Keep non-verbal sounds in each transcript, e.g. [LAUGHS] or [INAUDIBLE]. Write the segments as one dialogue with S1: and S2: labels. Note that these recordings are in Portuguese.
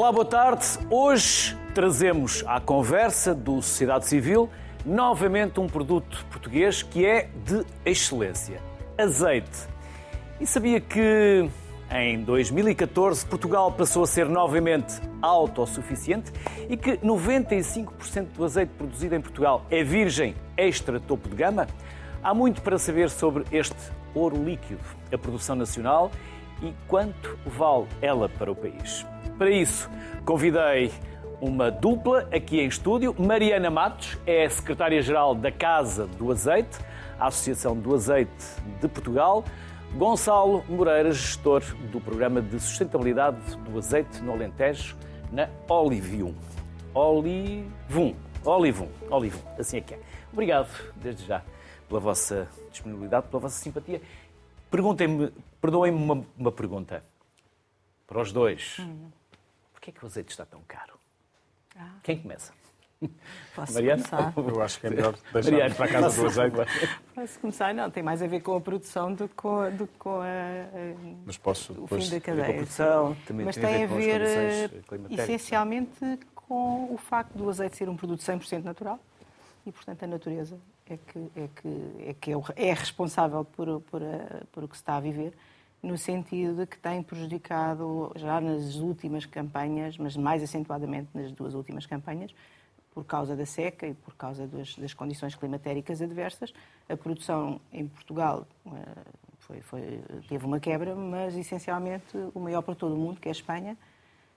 S1: Olá, boa tarde. Hoje trazemos à conversa do Sociedade Civil novamente um produto português que é de excelência: azeite. E sabia que em 2014 Portugal passou a ser novamente autossuficiente e que 95% do azeite produzido em Portugal é virgem extra topo de gama? Há muito para saber sobre este ouro líquido, a produção nacional e quanto vale ela para o país. Para isso, convidei uma dupla aqui em estúdio. Mariana Matos é secretária-geral da Casa do Azeite, a Associação do Azeite de Portugal. Gonçalo Moreira, gestor do Programa de Sustentabilidade do Azeite no Alentejo, na Olivium. Olivum. Olivum. Olivum. Assim é que é. Obrigado, desde já, pela vossa disponibilidade, pela vossa simpatia. Perguntem-me, perdoem-me uma, uma pergunta para os dois. Hum. Porquê é que o azeite está tão caro? Ah. Quem começa? [LAUGHS]
S2: Posso Mariana? começar?
S3: Eu acho que é melhor [LAUGHS] deixar para a casa do azeite.
S2: Posso começar? Não, tem mais a ver com a produção do que com, do com a, a,
S3: Mas posso,
S2: o fim da cadeia. Produção, também Mas tem, tem a ver, eh, essencialmente com o facto do azeite ser um produto 100% natural e, portanto, a natureza é que é, que, é, que é, é responsável por, por, a, por o que se está a viver no sentido de que tem prejudicado já nas últimas campanhas, mas mais acentuadamente nas duas últimas campanhas, por causa da seca e por causa das, das condições climatéricas adversas. A produção em Portugal uh, foi, foi, teve uma quebra, mas essencialmente o maior para todo o mundo, que é a Espanha,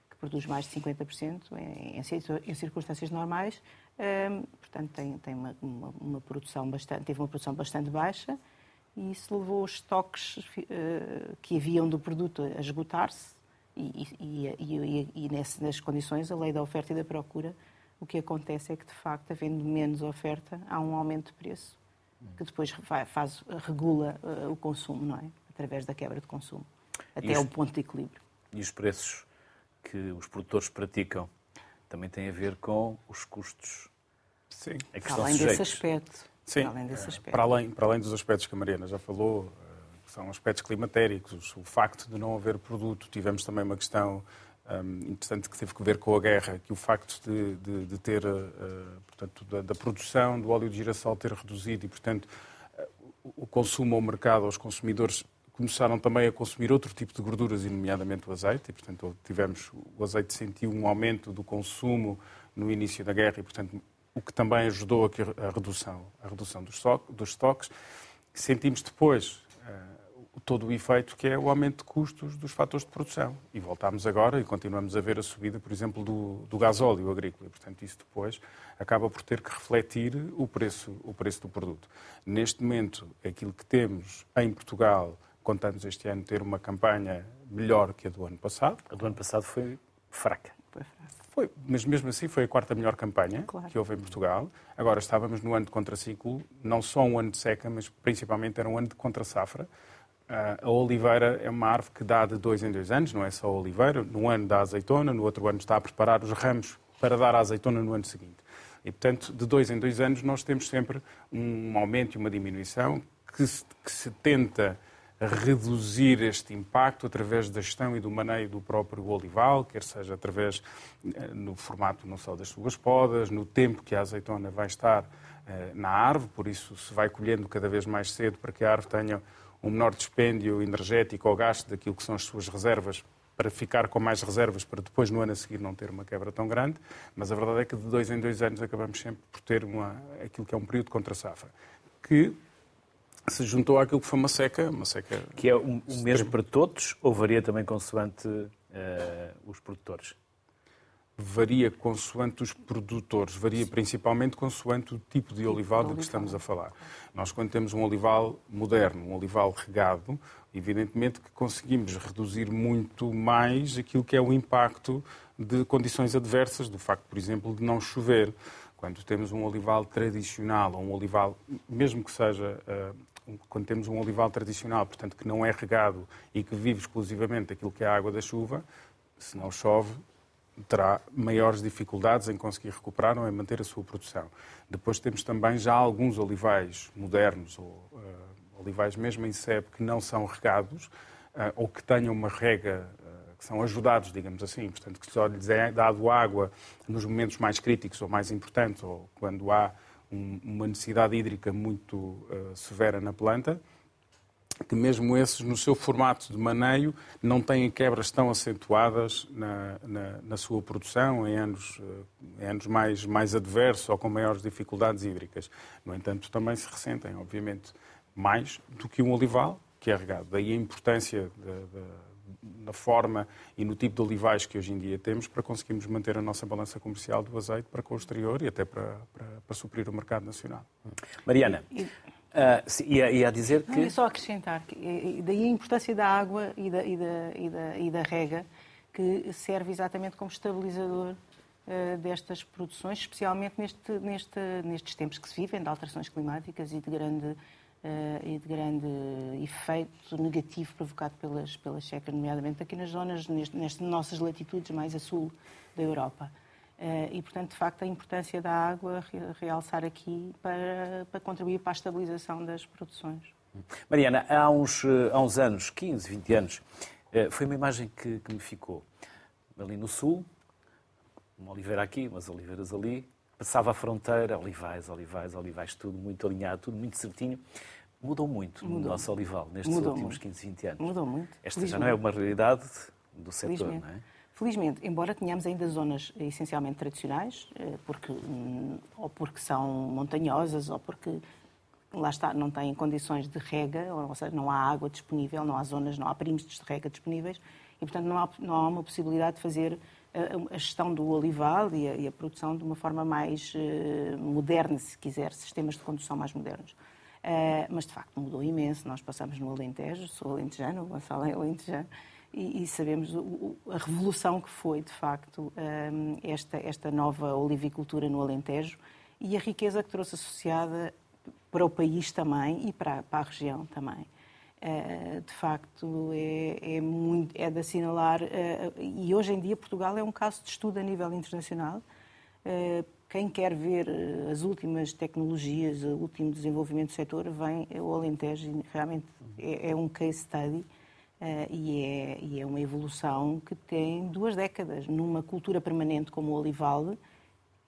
S2: que produz mais de 50% em, em, circunstâncias normais. Uh, portanto, tem, tem uma, uma, uma, produção bastante, teve uma produção bastante baixa e isso levou os estoques uh, que haviam do produto a esgotar-se e, e, e, e nessas condições a lei da oferta e da procura o que acontece é que de facto havendo menos oferta há um aumento de preço que depois faz, regula uh, o consumo, não é? Através da quebra de consumo, até ao ponto de equilíbrio.
S1: E os preços que os produtores praticam também têm a ver com os custos
S2: Sim. a que Além desse aspecto.
S3: Sim, além desse aspecto. Para, além, para além dos aspectos que a Mariana já falou, que são aspectos climatéricos, o facto de não haver produto, tivemos também uma questão um, interessante que teve que ver com a guerra, que o facto de, de, de ter, uh, portanto, da, da, produção do óleo de girassol ter reduzido e, portanto, uh, o consumo ao mercado, aos consumidores, começaram também a consumir outro tipo de gorduras, nomeadamente o azeite, e, portanto, tivemos, o azeite sentiu um aumento do consumo no início da guerra e, portanto, o que também ajudou a, a redução, a redução dos, dos estoques. Sentimos depois uh, todo o efeito que é o aumento de custos dos fatores de produção. E voltamos agora e continuamos a ver a subida, por exemplo, do, do gasóleo agrícola. E, portanto, isso depois acaba por ter que refletir o preço, o preço do produto. Neste momento, aquilo que temos em Portugal, contamos este ano ter uma campanha melhor que a do ano passado.
S1: A do ano passado foi fraca. Foi
S3: fraca. Foi, mas mesmo assim foi a quarta melhor campanha claro. que houve em Portugal. Agora estávamos no ano de contraciclo, não só um ano de seca, mas principalmente era um ano de contra-safra. Uh, a oliveira é uma árvore que dá de dois em dois anos, não é só a oliveira. No ano dá azeitona, no outro ano está a preparar os ramos para dar a azeitona no ano seguinte. E, portanto, de dois em dois anos nós temos sempre um aumento e uma diminuição que se, que se tenta reduzir este impacto através da gestão e do maneio do próprio olival, quer seja através eh, no formato não só das suas podas, no tempo que a azeitona vai estar eh, na árvore, por isso se vai colhendo cada vez mais cedo para que a árvore tenha um menor dispêndio energético ou gasto daquilo que são as suas reservas para ficar com mais reservas para depois no ano a seguir não ter uma quebra tão grande, mas a verdade é que de dois em dois anos acabamos sempre por ter uma, aquilo que é um período contra safra, que se juntou àquilo que foi uma seca. Uma seca
S1: que é o, o mesmo para todos ou varia também consoante uh, os produtores?
S3: Varia consoante os produtores, varia principalmente consoante o tipo de olival do que estamos a falar. Nós, quando temos um olival moderno, um olival regado, evidentemente que conseguimos reduzir muito mais aquilo que é o impacto de condições adversas, do facto, por exemplo, de não chover. Quando temos um olival tradicional, ou um olival, mesmo que seja uh, quando temos um olival tradicional, portanto, que não é regado e que vive exclusivamente daquilo que é a água da chuva, se não chove, terá maiores dificuldades em conseguir recuperar ou em manter a sua produção. Depois temos também já alguns olivais modernos, ou uh, olivais mesmo em sebe, que não são regados, uh, ou que tenham uma rega uh, que são ajudados, digamos assim, portanto, que só lhes é dado água nos momentos mais críticos ou mais importantes, ou quando há um, uma necessidade hídrica muito uh, severa na planta, que mesmo esses, no seu formato de maneio, não têm quebras tão acentuadas na, na, na sua produção em anos, eh, em anos mais, mais adversos ou com maiores dificuldades hídricas. No entanto, também se ressentem, obviamente, mais do que um olival, que é regado. Daí a importância da, forma e no tipo de olivais que hoje em dia temos para conseguirmos manter a nossa balança comercial do azeite para com o exterior e até para, para, para suprir o mercado nacional.
S1: Mariana. Uh, ia, ia dizer que. Não,
S2: só acrescentar, que, daí a importância da água e da, e da, e da, e da rega, que serve exatamente como estabilizador uh, destas produções, especialmente neste, neste, nestes tempos que se vivem, de alterações climáticas e de grande, uh, e de grande efeito negativo provocado pelas, pelas secas, nomeadamente aqui nas zonas, neste, nestas nossas latitudes mais a sul da Europa. Eh, e, portanto, de facto, a importância da água realçar aqui para, para contribuir para a estabilização das produções.
S1: Mariana, há uns, eh, há uns anos, 15, 20 anos, foi uma imagem que, que me ficou. Ali no sul, uma oliveira aqui, umas oliveiras ali, passava a fronteira, olivais, olivais, olivais, tudo muito alinhado, tudo muito certinho. Mudou muito Mudou. o nosso olival nestes Mudou últimos muito. 15, 20 anos.
S2: Mudou muito.
S1: Esta já não é uma realidade do setor, não é?
S2: Felizmente, embora tenhamos ainda zonas essencialmente tradicionais, eh, porque, hum, ou porque são montanhosas, ou porque lá está, não têm condições de rega, ou seja, não há água disponível, não há zonas, não há perímetros de rega disponíveis, e portanto não há, não há uma possibilidade de fazer a, a gestão do olival e a, e a, produção de uma forma mais uh, moderna, se quiser, sistemas de condução mais modernos. Uh, mas de facto mudou imenso, nós passamos no Alentejo, sou alentejano, o Gonçalo é alentejano, e, e sabemos o, a revolução que foi, de facto, um, esta, esta nova olivicultura no Alentejo e a riqueza que trouxe associada para o país também e para, para a região também. Uh, de facto, é, é, muito, é de assinalar, uh, e hoje em dia Portugal é um caso de estudo a nível internacional. Uh, quem quer ver as últimas tecnologias, o último desenvolvimento do setor, vem ao Alentejo e realmente é, é um case study Uh, e, é, e, é, uma evolução que tem duas décadas. Numa cultura permanente como o olival,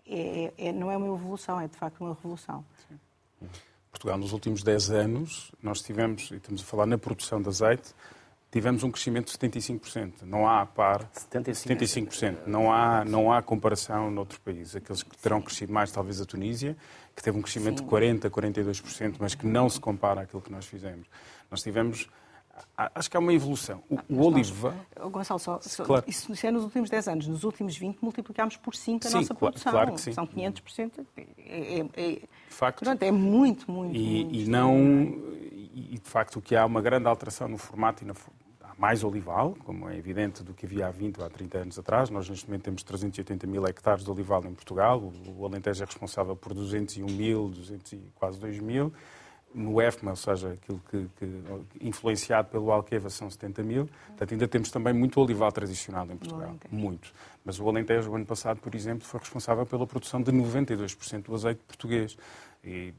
S2: é, é, não é uma evolução, é de facto uma revolução. Sim.
S3: Portugal, nos últimos 10 anos, nós tivemos, e estamos a falar na produção de azeite, tivemos um crescimento de 75%. Não há par. 75%. 75%. Não há, não há comparação noutros países. Aqueles que terão crescido mais, talvez a Tunísia, que teve um crescimento Sim. de 40%, 42%, mas que não se compara àquilo que nós fizemos. Nós tivemos Acho que há uma evolução. O, o oliva.
S2: Nós, Gonçalo, só, só, claro. isso é nos últimos 10 anos. Nos últimos 20 multiplicámos por 5 a sim, nossa claro, produção.
S3: Claro que sim.
S2: São 500%. É, é, é, de facto. Portanto, é muito, muito.
S3: E,
S2: muito
S3: e não. E de facto, o que há uma grande alteração no formato e na, mais olival, como é evidente do que havia há 20 ou há 30 anos atrás. Nós, neste momento, temos 380 mil hectares de olival em Portugal. O, o Alentejo é responsável por 201 mil, 200 e quase 2 mil no EFMA, ou seja, aquilo que, que, influenciado pelo Alqueva são 70 mil. Portanto, ainda temos também muito olival tradicional em Portugal. Muito. Mas o Alentejo, o ano passado, por exemplo, foi responsável pela produção de 92% do azeite português. E,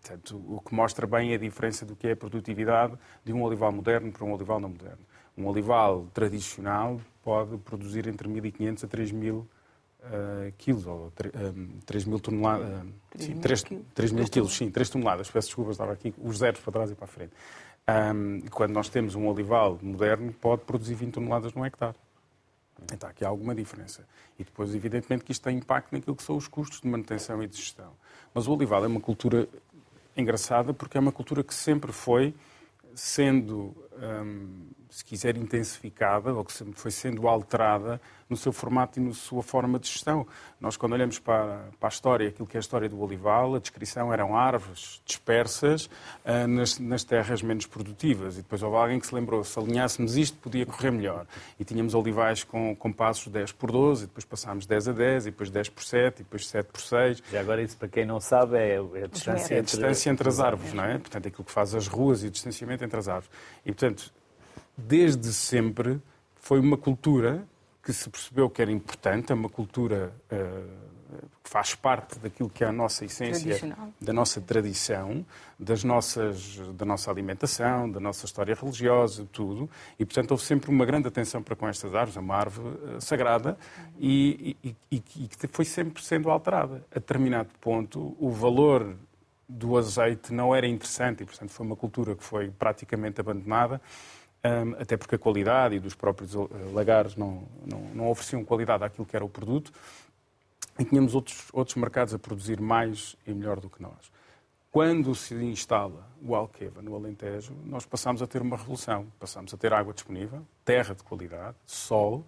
S3: portanto, o que mostra bem a diferença do que é a produtividade de um olival moderno para um olival não moderno. Um olival tradicional pode produzir entre 1.500 a 3.000 uh, quilos, ou 3 mil toneladas. Uh, 3, 3, 3 mil quilos, sim, 3 toneladas. Peço desculpas, estava aqui os zeros para trás e para a frente. Um, quando nós temos um olival moderno, pode produzir 20 toneladas num hectare. Então, aqui há alguma diferença. E depois, evidentemente, que isto tem impacto naquilo que são os custos de manutenção e de gestão. Mas o olival é uma cultura engraçada porque é uma cultura que sempre foi sendo, um, se quiser, intensificada ou que foi sendo alterada no seu formato e na sua forma de gestão. Nós, quando olhamos para, para a história, aquilo que é a história do olival, a descrição eram árvores dispersas uh, nas, nas, terras menos produtivas. E depois houve alguém que se lembrou, se alinhássemos isto, podia correr melhor. E tínhamos olivais com, com passos 10 por 12, e depois passámos 10 a 10, e depois 10 por 7, e depois 7 por 6.
S1: E agora isso, para quem não sabe, é, é a
S3: distância, é a distância entre, entre as árvores, não é? Portanto, aquilo que faz as ruas e o distanciamento entre as. E, portanto, desde sempre foi uma cultura que se percebeu que era importante, é uma cultura uh, que faz parte daquilo que é a nossa essência, da nossa tradição, das nossas, da nossa alimentação, da nossa história religiosa, tudo. E, portanto, houve sempre uma grande atenção para com estas árvores, é uma árvore uh, sagrada, e, e, e, que foi sempre sendo alterada. A determinado ponto, o valor do azeite não era interessante e, portanto, foi uma cultura que foi praticamente abandonada um, até porque a qualidade e dos próprios uh, lagares não, não, não, ofereciam qualidade àquilo que era o produto, e tínhamos outros, outros mercados a produzir mais e melhor do que nós. Quando se instala o Alqueva no Alentejo, nós passamos a ter uma revolução. Passamos a ter água disponível, terra de qualidade, sol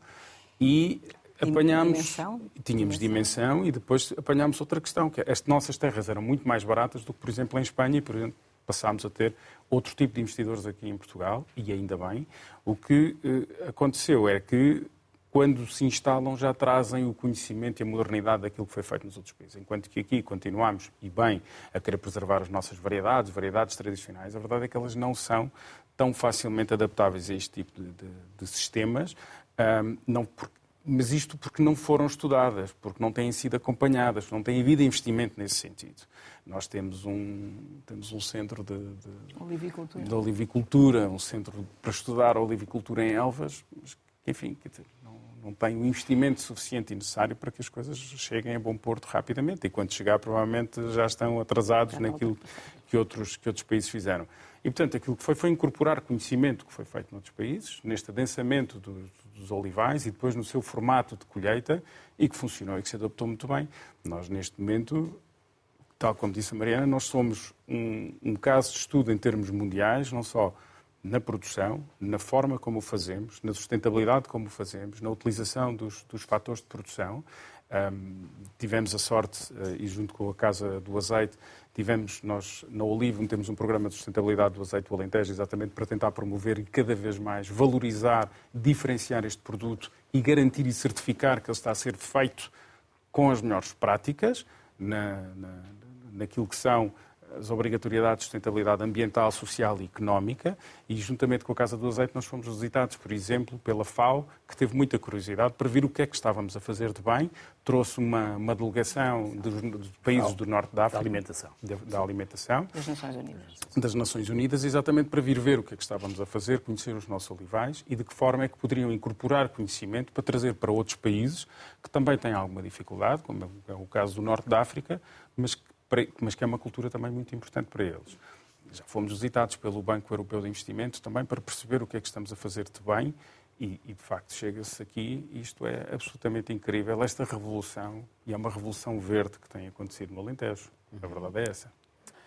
S3: e apanhámos. Dimensão? Tínhamos dimensão. e depois apanhámos outra questão, que é, as nossas terras eram muito mais baratas do que, por exemplo, em Espanha e, por exemplo, passámos a ter outro tipo de investidores aqui em Portugal, e ainda bem. O que eh, aconteceu é que, quando se instalam, já trazem o conhecimento e a modernidade daquilo que foi feito nos outros países. Enquanto que aqui continuamos, e bem, a querer preservar as nossas variedades, variedades tradicionais, a verdade é que elas não são tão facilmente adaptáveis a este tipo de, de, de sistemas, um, não porque mas isto porque não foram estudadas, porque não têm sido acompanhadas, não tem havido investimento nesse sentido. Nós temos um, temos um centro de, de, olivicultura. de olivicultura, um centro para estudar a olivicultura em Elvas, mas que, enfim, não, não tem o investimento suficiente e necessário para que as coisas cheguem a bom porto rapidamente. E quando chegar, provavelmente já estão atrasados naquilo que outros, que outros países fizeram. E, portanto, aquilo que foi foi incorporar conhecimento que foi feito noutros países, neste adensamento dos, dos olivais e depois no seu formato de colheita e que funcionou e que se adaptou muito bem. Nós, neste momento, tal como disse a Mariana, nós somos um, um caso de estudo em termos mundiais, não só na produção, na forma como o fazemos, na sustentabilidade como o fazemos, na utilização dos, dos fatores de produção. Um, tivemos a sorte, uh, e junto com a Casa do Azeite, tivemos, nós na Olivo temos um programa de sustentabilidade do azeite do Alentejo, exatamente para tentar promover e cada vez mais valorizar, diferenciar este produto e garantir e certificar que ele está a ser feito com as melhores práticas na, na, naquilo que são as obrigatoriedades de sustentabilidade ambiental, social e económica e, juntamente com a Casa do Azeite, nós fomos visitados, por exemplo, pela FAO, que teve muita curiosidade para ver o que é que estávamos a fazer de bem. Trouxe uma, uma delegação dos, dos países do Norte da África.
S1: Da alimentação.
S3: Da, da, alimentação.
S2: Das Nações Unidas.
S3: Das Nações Unidas, exatamente para vir ver o que é que estávamos a fazer, conhecer os nossos olivais e de que forma é que poderiam incorporar conhecimento para trazer para outros países que também têm alguma dificuldade, como é o caso do Norte da África, mas que mas que é uma cultura também muito importante para eles. Já fomos visitados pelo Banco Europeu de Investimentos também para perceber o que é que estamos a fazer de bem e, e de facto, chega-se aqui e isto é absolutamente incrível, esta revolução, e é uma revolução verde que tem acontecido no Alentejo. A verdade é essa.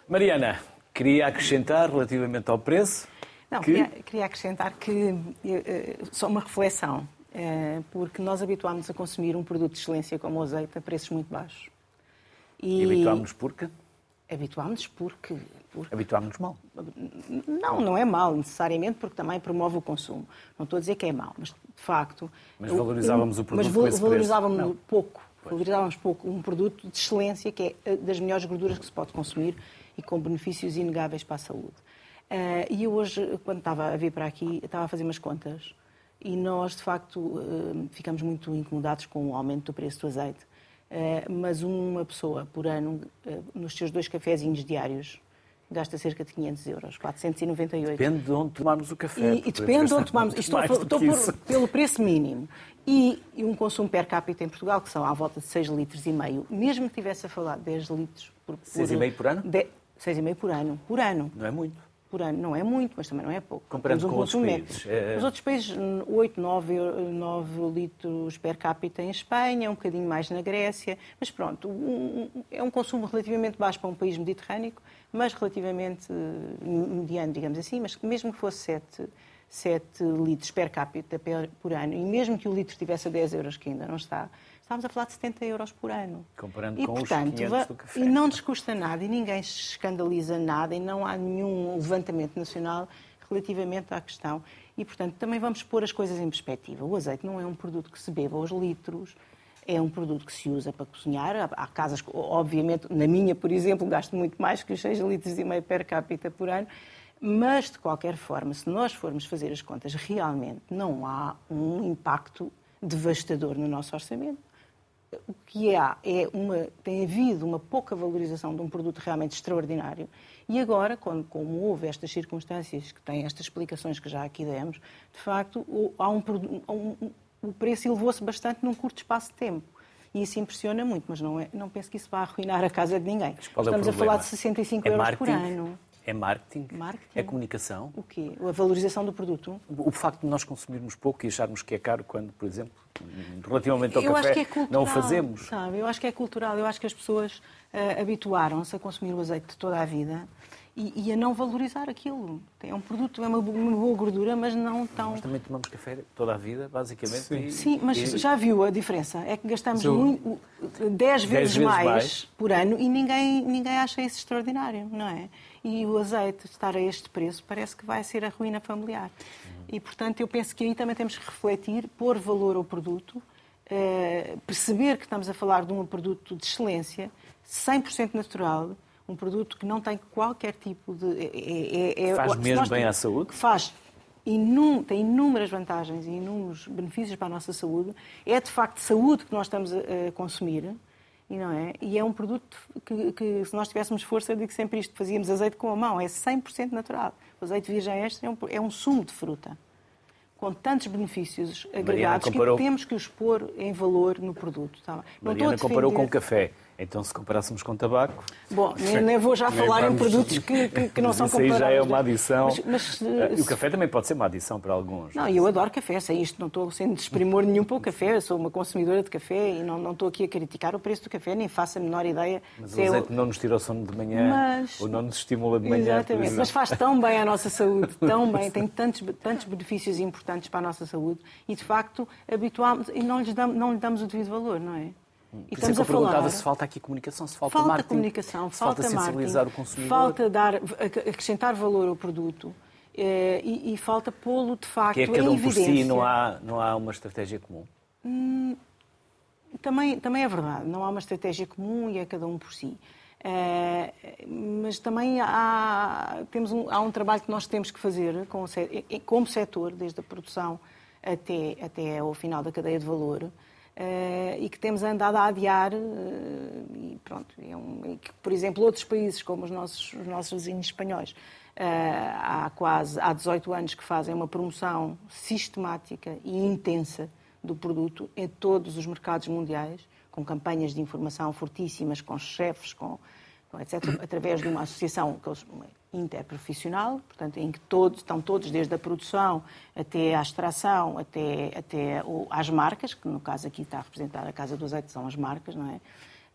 S1: Mariana, queria acrescentar relativamente ao preço?
S2: Não, que... queria, queria, acrescentar que, eh, só uma reflexão, eh, porque nós habituámos a consumir um produto de excelência como o azeite a preços muito baixos.
S1: E, habituámos porque?
S2: Habituámos porque... porque...
S1: Habituámos mal?
S2: Não, não é mal necessariamente, porque também promove o consumo. Não estou a dizer que é mal, mas de facto...
S1: Mas valorizávamos o produto
S2: Mas valorizávamos pouco. Valorizávamos pouco um produto de excelência que é eh, das melhores gorduras que se pode consumir e com benefícios inegáveis para a saúde. Uh, e eu hoje, quando estava a vir para aqui, estava a fazer umas contas e nós, de facto, uh, ficamos muito incomodados com o aumento do preço do azeite. Eh, mas uma pessoa por ano, eh, nos seus dois cafezinhos diários, gasta cerca de 500 euros, 498.
S1: Depende de onde tomarmos o café.
S2: E, e depende de onde tomarmos. Estou, estou por, pelo preço mínimo. E, e, um consumo per capita em Portugal, que são à volta de 6 litros e meio, mesmo que tivesse a falar 10 litros por, por
S1: 6,5 por ano?
S2: 6,5 por ano. Por ano.
S1: Não é muito
S2: por ano. Não é muito, mas também não é pouco.
S1: Comparando um com outros países.
S2: É... Os outros países, 8, 9, 9 litros per capita em Espanha, um bocadinho mais na Grécia. Mas pronto, um, é um consumo relativamente baixo para um país mediterrâneo, mas relativamente eh, mediano, digamos assim. Mas mesmo que fosse 7, 7 litros per capita por ano, e mesmo que o litro tivesse a 10 euros, que ainda não está, estamos a falar de 70 euros por ano.
S1: Comparando
S2: e,
S1: com
S2: portanto,
S1: os 500 do café.
S2: E não nos custa nada e ninguém se escandaliza nada e não há nenhum levantamento nacional relativamente à questão. E, portanto, também vamos pôr as coisas em perspectiva. O azeite não é um produto que se beba aos litros, é um produto que se usa para cozinhar. Há casas, obviamente, na minha, por exemplo, gasto muito mais que os 6 litros e meio per capita por ano, mas, de qualquer forma, se nós formos fazer as contas, realmente não há um impacto devastador no nosso orçamento o que há é uma, tem havido uma pouca valorização de um produto realmente extraordinário. E agora, quando, como houve estas circunstâncias que têm estas explicações que já aqui demos, de facto, há um, um, o preço elevou-se bastante num curto espaço de tempo. E isso impressiona muito, mas não, é, não penso que isso vá arruinar a casa de ninguém. Estamos
S1: é
S2: a falar de 65
S1: é
S2: euros
S1: marketing?
S2: por ano.
S1: É marketing? marketing? É comunicação?
S2: O quê? A valorização do produto?
S1: O facto de nós consumirmos pouco e acharmos que é caro quando, por exemplo, relativamente ao
S2: eu
S1: café,
S2: é cultural,
S1: não o fazemos.
S2: Sabe? Eu acho que é cultural. Eu acho que as pessoas uh, habituaram-se a consumir o azeite toda a vida e, e, a não valorizar aquilo. É um produto, é uma, uma, boa gordura, mas não tão.
S1: Nós também tomamos café toda a vida, basicamente.
S2: Sim, e, Sim mas e... já viu a diferença? É que gastamos eu... muito, 10 vezes, vezes mais, mais, por ano e ninguém, ninguém acha isso extraordinário, não é? E o azeite estar a este preço parece que vai ser a ruína familiar. E, portanto, eu penso que aí também temos que refletir, pôr valor ao produto, eh, perceber que estamos a falar de um produto de excelência, 100% natural, um produto que não tem qualquer tipo de.
S1: É, é, é faz mesmo bem à saúde?
S2: Faz. Inum, tem inúmeras vantagens e inúmeros benefícios para a nossa saúde. É de facto saúde que nós estamos a, a consumir. E, não é? e é um produto que, que, se nós tivéssemos força, eu digo sempre isto: fazíamos azeite com a mão, é 100% natural. O azeite virgem extra é um, é um sumo de fruta com tantos benefícios agregados comparou... que temos que os pôr em valor no produto. Tá?
S1: Mariana comparou com o café. Então, se comparássemos com tabaco.
S2: Bom, [LAUGHS] nem, nem vou já falar vamos... em produtos que, que, que não são comparáveis.
S1: Isso aí já é uma adição. Mas, mas, uh, o café também pode ser uma adição para alguns.
S2: Não, eu adoro café, sei isto, não estou sendo desprimor nenhum para o café, eu sou uma consumidora de café e não, não estou aqui a criticar o preço do café, nem faço a menor ideia.
S1: Mas o azeite eu... não nos tira o sono de manhã, mas... ou não nos estimula de manhã.
S2: Exatamente, mas faz tão bem à nossa saúde, tão bem, [LAUGHS] tem tantos, tantos benefícios importantes para a nossa saúde e, de facto, habituámos e não, lhes damos, não lhe damos o devido valor, não é?
S1: E estamos a perguntava se falta aqui comunicação, se falta,
S2: falta
S1: marketing,
S2: comunicação, falta,
S1: falta sensibilizar
S2: marketing,
S1: o consumidor.
S2: Falta dar, acrescentar valor ao produto eh, e, e falta pô-lo de facto
S1: que é cada um
S2: por
S1: si, não há, não há uma estratégia comum? Hum,
S2: também, também é verdade, não há uma estratégia comum e é cada um por si. Uh, mas também há, temos um, há um trabalho que nós temos que fazer com, como setor, desde a produção até, até ao final da cadeia de valor, Uh, e que temos andado a adiar, uh, e pronto, é um, que, por exemplo, outros países, como os nossos, os nossos vizinhos espanhos, uh, há quase há 18 anos que fazem uma promoção sistemática e intensa do produto em todos os mercados mundiais, com campanhas de informação fortíssimas, com chefes, com, com etc., através de uma associação, interprofissional, portanto, em que todos, estão todos, desde a produção até à extração, até, até o, às marcas, que no caso aqui está representada a Casa do Azeite, são as marcas, não é?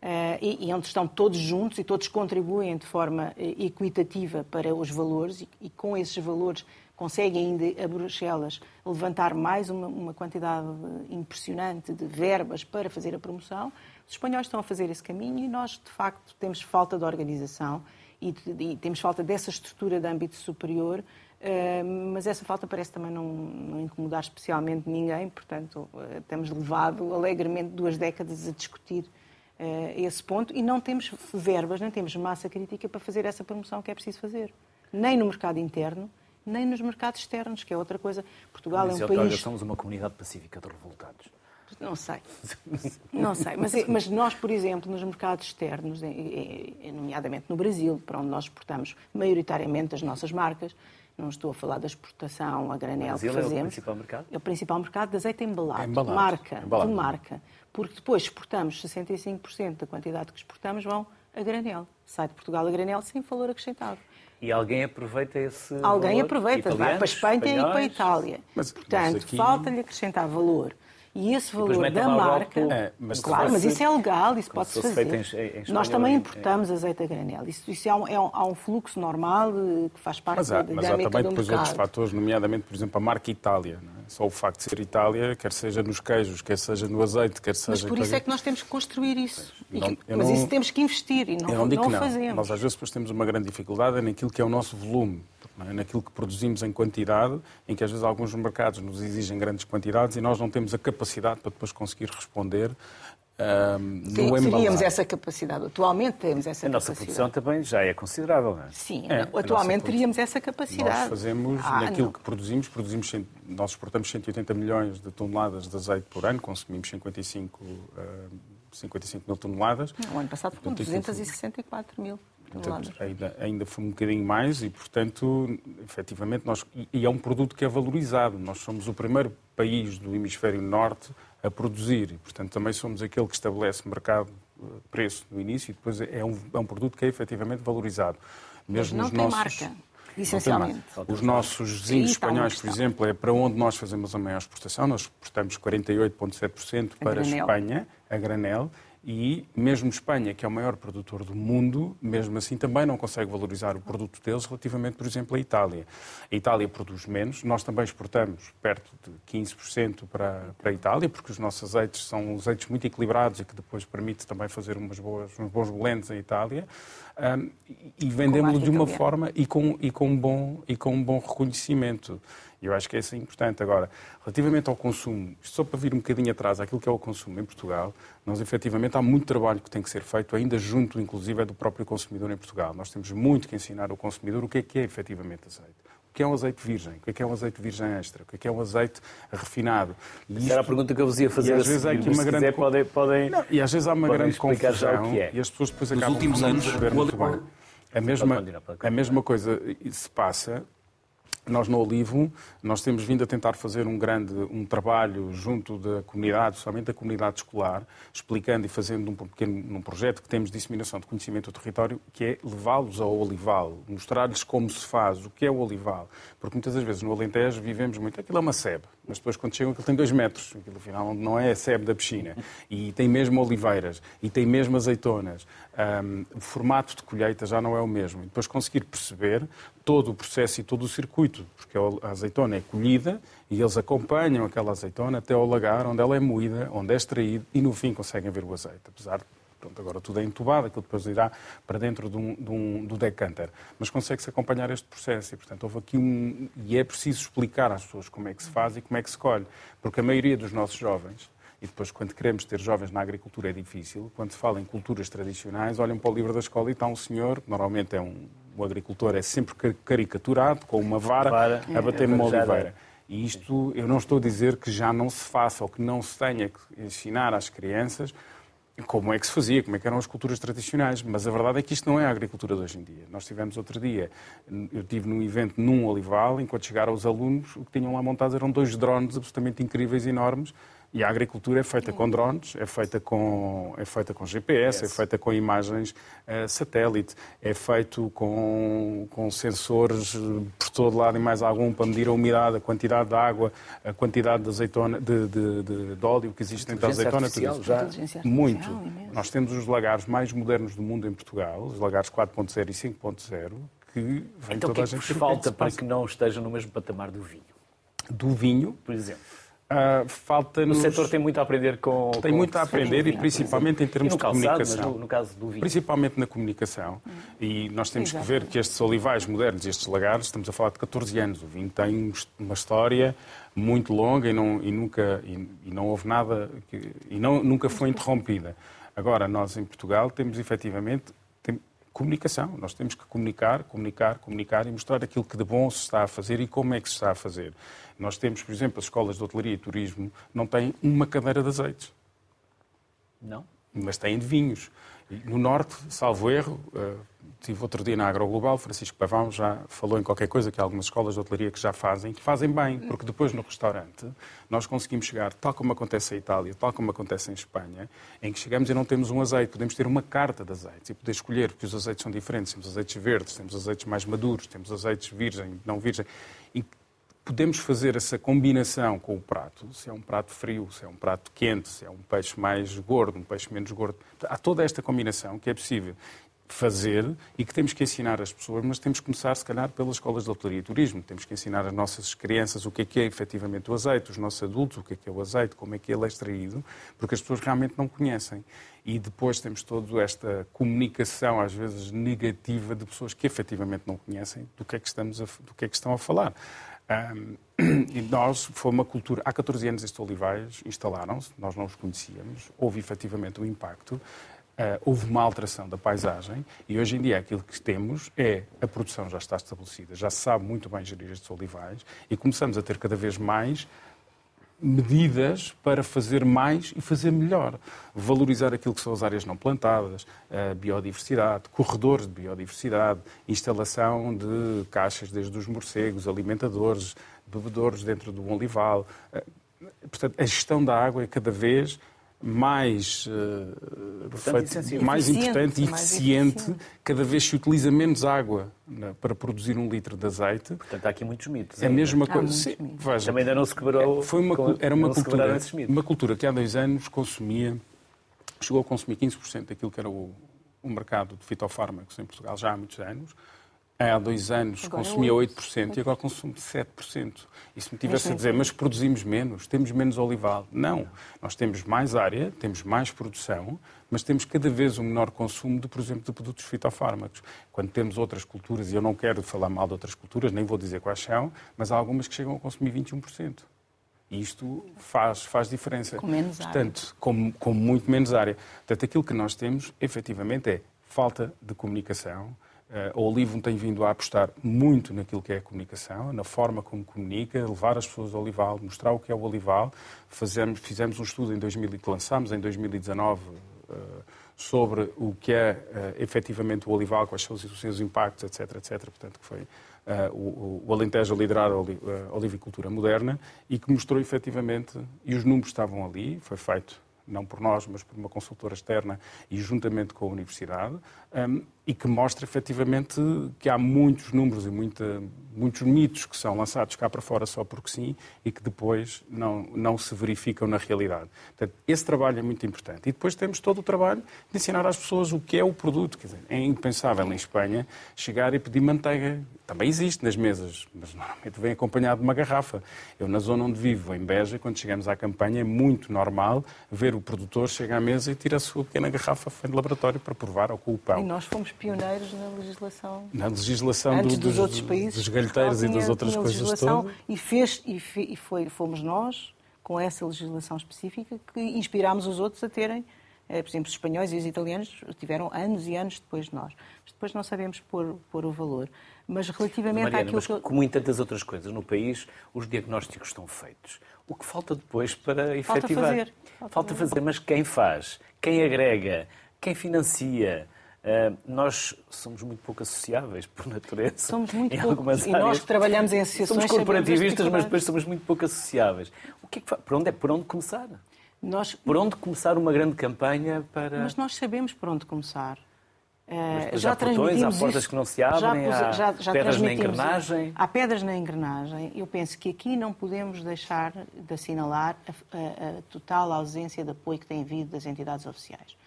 S2: Uh, e, e, onde estão todos juntos e todos contribuem de forma uh, equitativa para os valores e, e, com esses valores conseguem ainda a Bruxelas levantar mais uma, uma, quantidade impressionante de verbas para fazer a promoção. Os espanhóis estão a fazer esse caminho e nós, de facto, temos falta de organização e, e temos falta dessa estrutura de âmbito superior, uh, mas essa falta parece também não, não incomodar especialmente ninguém, portanto, uh, temos levado alegremente duas décadas a discutir uh, esse ponto e não temos verbas, nem temos massa crítica para fazer essa promoção que é preciso fazer, nem no mercado interno, nem nos mercados externos, que é outra coisa. Portugal mas, é um país.
S1: somos uma comunidade pacífica de revoltados.
S2: Não sei. [LAUGHS] Não sei. Mas, mas, nós, por exemplo, nos mercados externos, nomeadamente no Brasil, para onde nós exportamos maioritariamente as nossas marcas, não estou a falar da exportação a granel
S1: que
S2: fazemos. É
S1: o principal mercado?
S2: É o principal mercado de azeite embalado, é embalado. marca, embalado. de marca. Porque depois exportamos 65% da quantidade que exportamos vão a granel. Sai de Portugal a granel sem valor acrescentado.
S1: E alguém aproveita esse
S2: Alguém
S1: valor?
S2: aproveita, vai para a Espanha espanhóis. e para a Itália. Mas, Portanto, aqui... falta-lhe acrescentar valor. E esse valor da marca. É, mas claro, mas isso é legal, isso pode-se fazer. Em, em Nós também importamos azeite a granel. Isso, isso é, um, é um, há um fluxo normal eh, que faz parte
S3: mas
S2: há,
S3: da dinâmica Mas há também depois outros fatores, nomeadamente, por exemplo, a marca Itália. É? Só o facto de ser Itália, quer seja nos queijos, quer seja no azeite, quer seja...
S2: Mas por isso é que nós temos que construir isso. Não, que, mas não, isso temos que investir e não, eu não, digo não, não fazemos.
S3: Nós às vezes depois temos uma grande dificuldade naquilo que é o nosso volume é? naquilo que produzimos em quantidade, em que às vezes alguns mercados nos exigem grandes quantidades e nós não temos a capacidade para depois conseguir responder um,
S2: Sim, teríamos essa capacidade. Atualmente temos essa
S1: a
S2: capacidade.
S1: A nossa produção também já é considerável, não é?
S2: Sim, é, atualmente teríamos essa capacidade.
S3: Nós fazemos, ah, naquilo não. que produzimos, produzimos, nós exportamos 180 milhões de toneladas de azeite por ano, consumimos 55 uh, 55 mil toneladas.
S2: O ano passado foram 264 mil.
S3: Portanto, ainda, ainda foi um bocadinho mais e, portanto, efetivamente, nós, e é um produto que é valorizado. Nós somos o primeiro país do hemisfério norte a produzir e, portanto, também somos aquele que estabelece mercado, eh, preço no início e depois é um, é um produto que é efetivamente valorizado.
S2: Mesmo Mas não nossos... tem marca. Essencialmente.
S3: Os nossos vizinhos espanhóis, por exemplo, é para onde nós fazemos a maior exportação. Nós exportamos 48,7% para a Espanha, a granel, e mesmo Espanha, que é o maior produtor do mundo, mesmo assim também não consegue valorizar o produto deles relativamente, por exemplo, à Itália. A Itália produz menos, nós também exportamos perto de 15% para, para a Itália, porque os nossos azeites são azeites muito equilibrados e que depois permite também fazer umas boas, uns bons blends em Itália. Um, e vendemos-lo de uma forma e com, e, com um bom, e com bom reconhecimento. Eu acho que é isso importante. Agora, relativamente ao consumo, só para vir um bocadinho atrás àquilo que é o consumo em Portugal, nós efetivamente há muito trabalho que tem que ser feito, ainda junto, inclusive, é do próprio consumidor em Portugal. Nós temos muito que ensinar ao consumidor o que é que é efetivamente azeite. O que é um azeite virgem? O que é, um azeite virgem extra? O que é, um azeite refinado?
S1: E isto... Era a pergunta que eu vos ia fazer. E às vezes há aqui uma grande... podem, podem... Não,
S3: e às vezes há uma grande confusão é. e as pessoas depois acabam
S1: Nos últimos anos,
S3: perceber muito bem. A mesma, a mesma coisa se passa nós no Olivo, nós temos vindo a tentar fazer um grande um trabalho junto da comunidade, somente da comunidade escolar, explicando e fazendo um pequeno um projeto que temos de disseminação de conhecimento do território, que é levá-los ao olival, mostrar-lhes como se faz, o que é o olival. Porque muitas das vezes no Alentejo vivemos muito, aquilo é uma sebe, mas depois quando chegam aquilo tem dois metros, aquilo afinal não é a sebe da piscina, e tem mesmo oliveiras, e tem mesmo azeitonas. Um, o formato de colheita já não é o mesmo. E depois conseguir perceber todo o processo e todo o circuito, porque a azeitona é colhida e eles acompanham aquela azeitona até ao lagar, onde ela é moída, onde é extraída e no fim conseguem ver o azeite, apesar de Pronto, agora tudo é entubado, aquilo depois irá para dentro de um, de um, do decanter. Mas consegue-se acompanhar este processo e, portanto, houve aqui um... E é preciso explicar às pessoas como é que se faz e como é que se colhe. Porque a maioria dos nossos jovens, e depois quando queremos ter jovens na agricultura é difícil, quando se fala em culturas tradicionais, olham para o livro da escola e está um senhor, que normalmente é um... O agricultor é sempre caricaturado, com uma vara, vara a bater numa oliveira. E isto, eu não estou a dizer que já não se faça ou que não se tenha que ensinar às crianças como é que se fazia, como é que eram as culturas tradicionais. Mas a verdade é que isto não é a agricultura de hoje em dia. Nós tivemos outro dia, eu estive num evento num olival, enquanto chegaram os alunos, o que tinham lá montados eram dois drones absolutamente incríveis, enormes, e a agricultura é feita com drones, é feita com, é feita com GPS, yes. é feita com imagens uh, satélite, é feito com, com sensores por todo lado e mais algum para medir a umidade, a quantidade de água, a quantidade de azeitona, de, de, de, de óleo que existe dentro da azeitona. Tudo já muito. Imenso. Nós temos os lagares mais modernos do mundo em Portugal, os lagares 4.0 e 5.0, que vem
S1: então,
S3: toda
S1: que é a gente... falta para que não esteja no mesmo patamar do vinho?
S3: Do vinho?
S1: Por exemplo.
S3: Uh, falta
S1: o setor tem muito a aprender com.
S3: Tem
S1: com
S3: muito a aprender e principalmente em termos
S1: calçado,
S3: de comunicação.
S1: No, no, caso do vinho.
S3: Principalmente na comunicação. Hum. E nós temos Exato. que ver que estes olivais modernos, estes lagares, estamos a falar de 14 anos. O vinho tem uma história muito longa e, não, e nunca e, e, não houve nada que, e não, nunca foi [LAUGHS] interrompida. Agora, nós em Portugal temos efetivamente tem, comunicação. Nós temos que comunicar, comunicar, comunicar e mostrar aquilo que de bom se está a fazer e como é que se está a fazer. Nós temos, por exemplo, as escolas de hotelaria e turismo não têm uma cadeira de azeites.
S1: Não?
S3: Mas têm de vinhos. No Norte, salvo erro, uh, tive outro dia na Agroglobal, Francisco Pavão já falou em qualquer coisa que há algumas escolas de hotelaria que já fazem, que fazem bem, porque depois no restaurante nós conseguimos chegar, tal como acontece em Itália, tal como acontece em Espanha, em que chegamos e não temos um azeite, podemos ter uma carta de azeites e poder escolher, porque os azeites são diferentes, temos azeites verdes, temos azeites mais maduros, temos azeites virgem, não virgem, podemos fazer essa combinação com o prato, se é um prato frio, se é um prato quente, se é um peixe mais gordo, um peixe menos gordo. Há toda esta combinação que é possível fazer e que temos que ensinar as pessoas, mas temos que começar, se calhar, pelas escolas de hotelaria e turismo. Temos que ensinar às nossas crianças o que é que é efetivamente o azeite, os nossos adultos o que é que é o azeite, como é que ele é extraído, porque as pessoas realmente não conhecem. E depois temos toda esta comunicação, às vezes negativa, de pessoas que efetivamente não conhecem do que é que, estamos a, do que, é que estão a falar. Um, [CLEARS THROAT] e nós, foi uma cultura, há 14 anos estes olivais instalaram-se, nós não os conhecíamos, houve efetivamente um impacto, uh, houve uma alteração da paisagem e hoje em dia aquilo que temos é a produção já está estabelecida, já se sabe muito bem gerir estes olivais e começamos a ter cada vez mais medidas para fazer mais e fazer melhor. Valorizar aquilo que são as áreas não plantadas, a biodiversidade, corredores de biodiversidade, instalação de caixas desde os morcegos, alimentadores, bebedouros dentro do olival. Eh, portanto, a gestão da água é cada vez mais, uh, feito, mais importante e eficiente, eficiente, cada vez se utiliza menos água né, para produzir um litro de azeite.
S1: Portanto, há aqui muitos mitos.
S3: É a mesma coisa. Sim,
S1: veja, Também ainda não se quebrou.
S3: É, foi uma, com, era uma cultura, uma cultura que há dois anos consumia, chegou a consumir 15% daquilo que era o, o mercado de fitofármacos em Portugal já há muitos anos há dois anos agora consumia 8%, 8% e agora consumo 7%. E se me tivesse a dizer, mas produzimos menos, temos menos olival. Não. Nós temos mais área, temos mais produção, mas temos cada vez um menor consumo, de, por exemplo, de produtos fitofármacos. Quando temos outras culturas, e eu não quero falar mal de outras culturas, nem vou dizer quais são, mas há algumas que chegam a consumir 21%. E isto faz, faz diferença.
S2: Com menos
S3: Portanto, área. Com, com muito menos área. Portanto, aquilo que nós temos, efetivamente, é falta de comunicação, a Olivo tem vindo a apostar muito naquilo que é a comunicação, na forma como comunica, levar as pessoas ao Olival, mostrar o que é o Olival. Fazemos, fizemos um estudo em 2000, que lançámos em 2019 eh, sobre o que é eh, efetivamente o Olival, quais são os seus impactos, etc, etc. Portanto, que foi o, o Alentejo a liderar a olivicultura moderna e que mostrou efetivamente, e os números estavam ali, foi feito não por nós, mas por uma consultora externa e juntamente com a Universidade, um, e que mostra efetivamente que há muitos números e muita, muitos mitos que são lançados cá para fora só porque sim e que depois não, não se verificam na realidade. Portanto, esse trabalho é muito importante. E depois temos todo o trabalho de ensinar às pessoas o que é o produto. Quer dizer, é impensável em Espanha chegar e pedir manteiga. Também existe nas mesas, mas normalmente vem acompanhado de uma garrafa. Eu, na zona onde vivo, em Beja, quando chegamos à campanha, é muito normal ver o produtor chegar à mesa e tirar a sua pequena garrafa de laboratório para provar ou com o pão.
S2: E nós fomos pioneiros na legislação.
S3: Na legislação do, dos, outros países. Dos galheteiros e das outras coisas todas.
S2: E, fez, e, fe, e foi, fomos nós, com essa legislação específica, que inspirámos os outros a terem. Eh, por exemplo, os espanhóis e os italianos tiveram anos e anos depois de nós. Mas depois não sabemos pôr, pôr o valor. Mas relativamente
S1: Mariana,
S2: àquilo
S1: mas,
S2: que...
S1: Como em tantas outras coisas no país, os diagnósticos estão feitos. O que falta depois para efetivar? Falta
S2: fazer.
S1: Falta, falta fazer, mas quem faz? Quem agrega? Quem financia? Uh, nós somos muito pouco associáveis, por natureza.
S2: Somos muito pouco. E nós que trabalhamos em associações.
S1: Somos corporativistas, mas depois somos muito pouco associáveis. O que é que por, onde é, por onde começar?
S2: Nós...
S1: Por onde começar uma grande campanha para.
S2: Mas nós sabemos por onde começar.
S1: Uh, já há portões, há portas isso. que não se abrem, já, já, já pedras na engrenagem.
S2: Há pedras na engrenagem. Eu penso que aqui não podemos deixar de assinalar a, a, a total ausência de apoio que tem havido das entidades oficiais.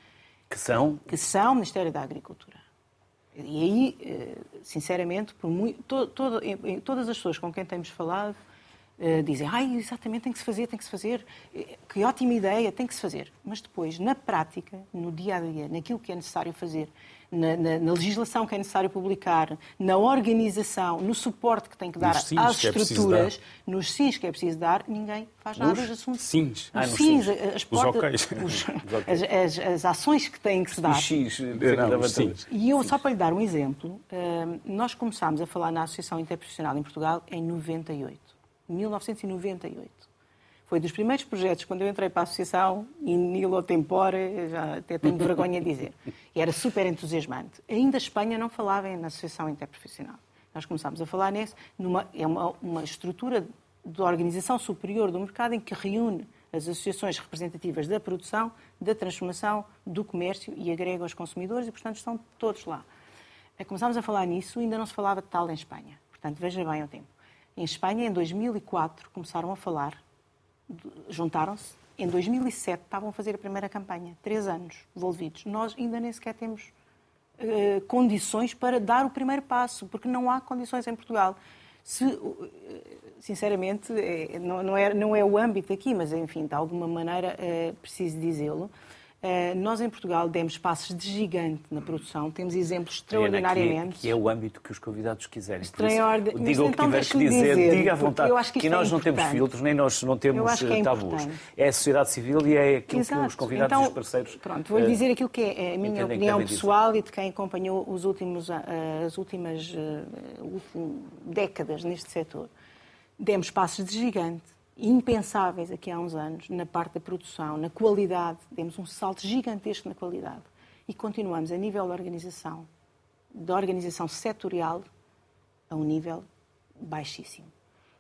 S1: Que são?
S2: Que são o Ministério da Agricultura. E aí, eh, sinceramente, por muito, todo, todo, todas as pessoas com quem temos falado uh, dizem ai, exatamente, tem que se fazer, tem que se fazer. Eh, que ótima ideia, tem que se fazer. Mas depois, na prática, no dia a dia, naquilo que é necessário fazer, na, na, na, legislação que é necessário publicar, na organização, no suporte que tem que dar às
S3: que é
S2: estruturas, é nos sims que é preciso dar, ninguém faz nada dos assuntos.
S3: Sims.
S2: Ah, nos sims, as, portas, [LAUGHS] os, as, as, as, ações que têm que se dar.
S1: X,
S3: não,
S2: e eu, só para lhe dar um exemplo, eh, nós começámos a falar na Associação Interprofissional em Portugal em 98. 1998. Foi dos primeiros projetos, quando eu entrei para a associação, in nilo tempore, já até tenho [LAUGHS] vergonha de dizer. E era super entusiasmante. Ainda a Espanha não falava na associação interprofissional. Nós começámos a falar nisso. Numa, é uma, uma estrutura de organização superior do mercado em que reúne as associações representativas da produção, da transformação, do comércio e agrega os consumidores e, portanto, estão todos lá. Eh, começámos a falar nisso, ainda não se falava de tal em Espanha. Portanto, veja bem o tempo. Em Espanha, em 2004, começaram a falar juntaram-se. Em 2007 estavam a fazer a primeira campanha, três anos envolvidos. Nós ainda nem sequer temos uh, condições para dar o primeiro passo, porque não há condições em Portugal. Se, uh, sinceramente, é, não, não, é, não é o âmbito aqui, mas enfim, de alguma maneira é preciso dizê-lo. Eh, nós, em Portugal, demos passos de gigante na produção, temos exemplos extraordinariamente.
S1: Que é, que é o âmbito que os convidados quiserem. Extraordinário. Diga o que então tiver que dizer, dizer, diga à vontade. Que, que nós é não temos filtros, nem nós não temos é eh, tabus. É a sociedade civil e é aquilo Exato. que os convidados então, e os parceiros.
S2: Pronto, vou-lhe uh, dizer aquilo que é a minha opinião pessoal e de quem acompanhou os últimos, as últimas décadas neste setor. Demos passos de gigante impensáveis aqui há uns anos na parte da produção, na qualidade, demos um salto gigantesco na qualidade e continuamos a nível da organização, da organização setorial, a um nível baixíssimo.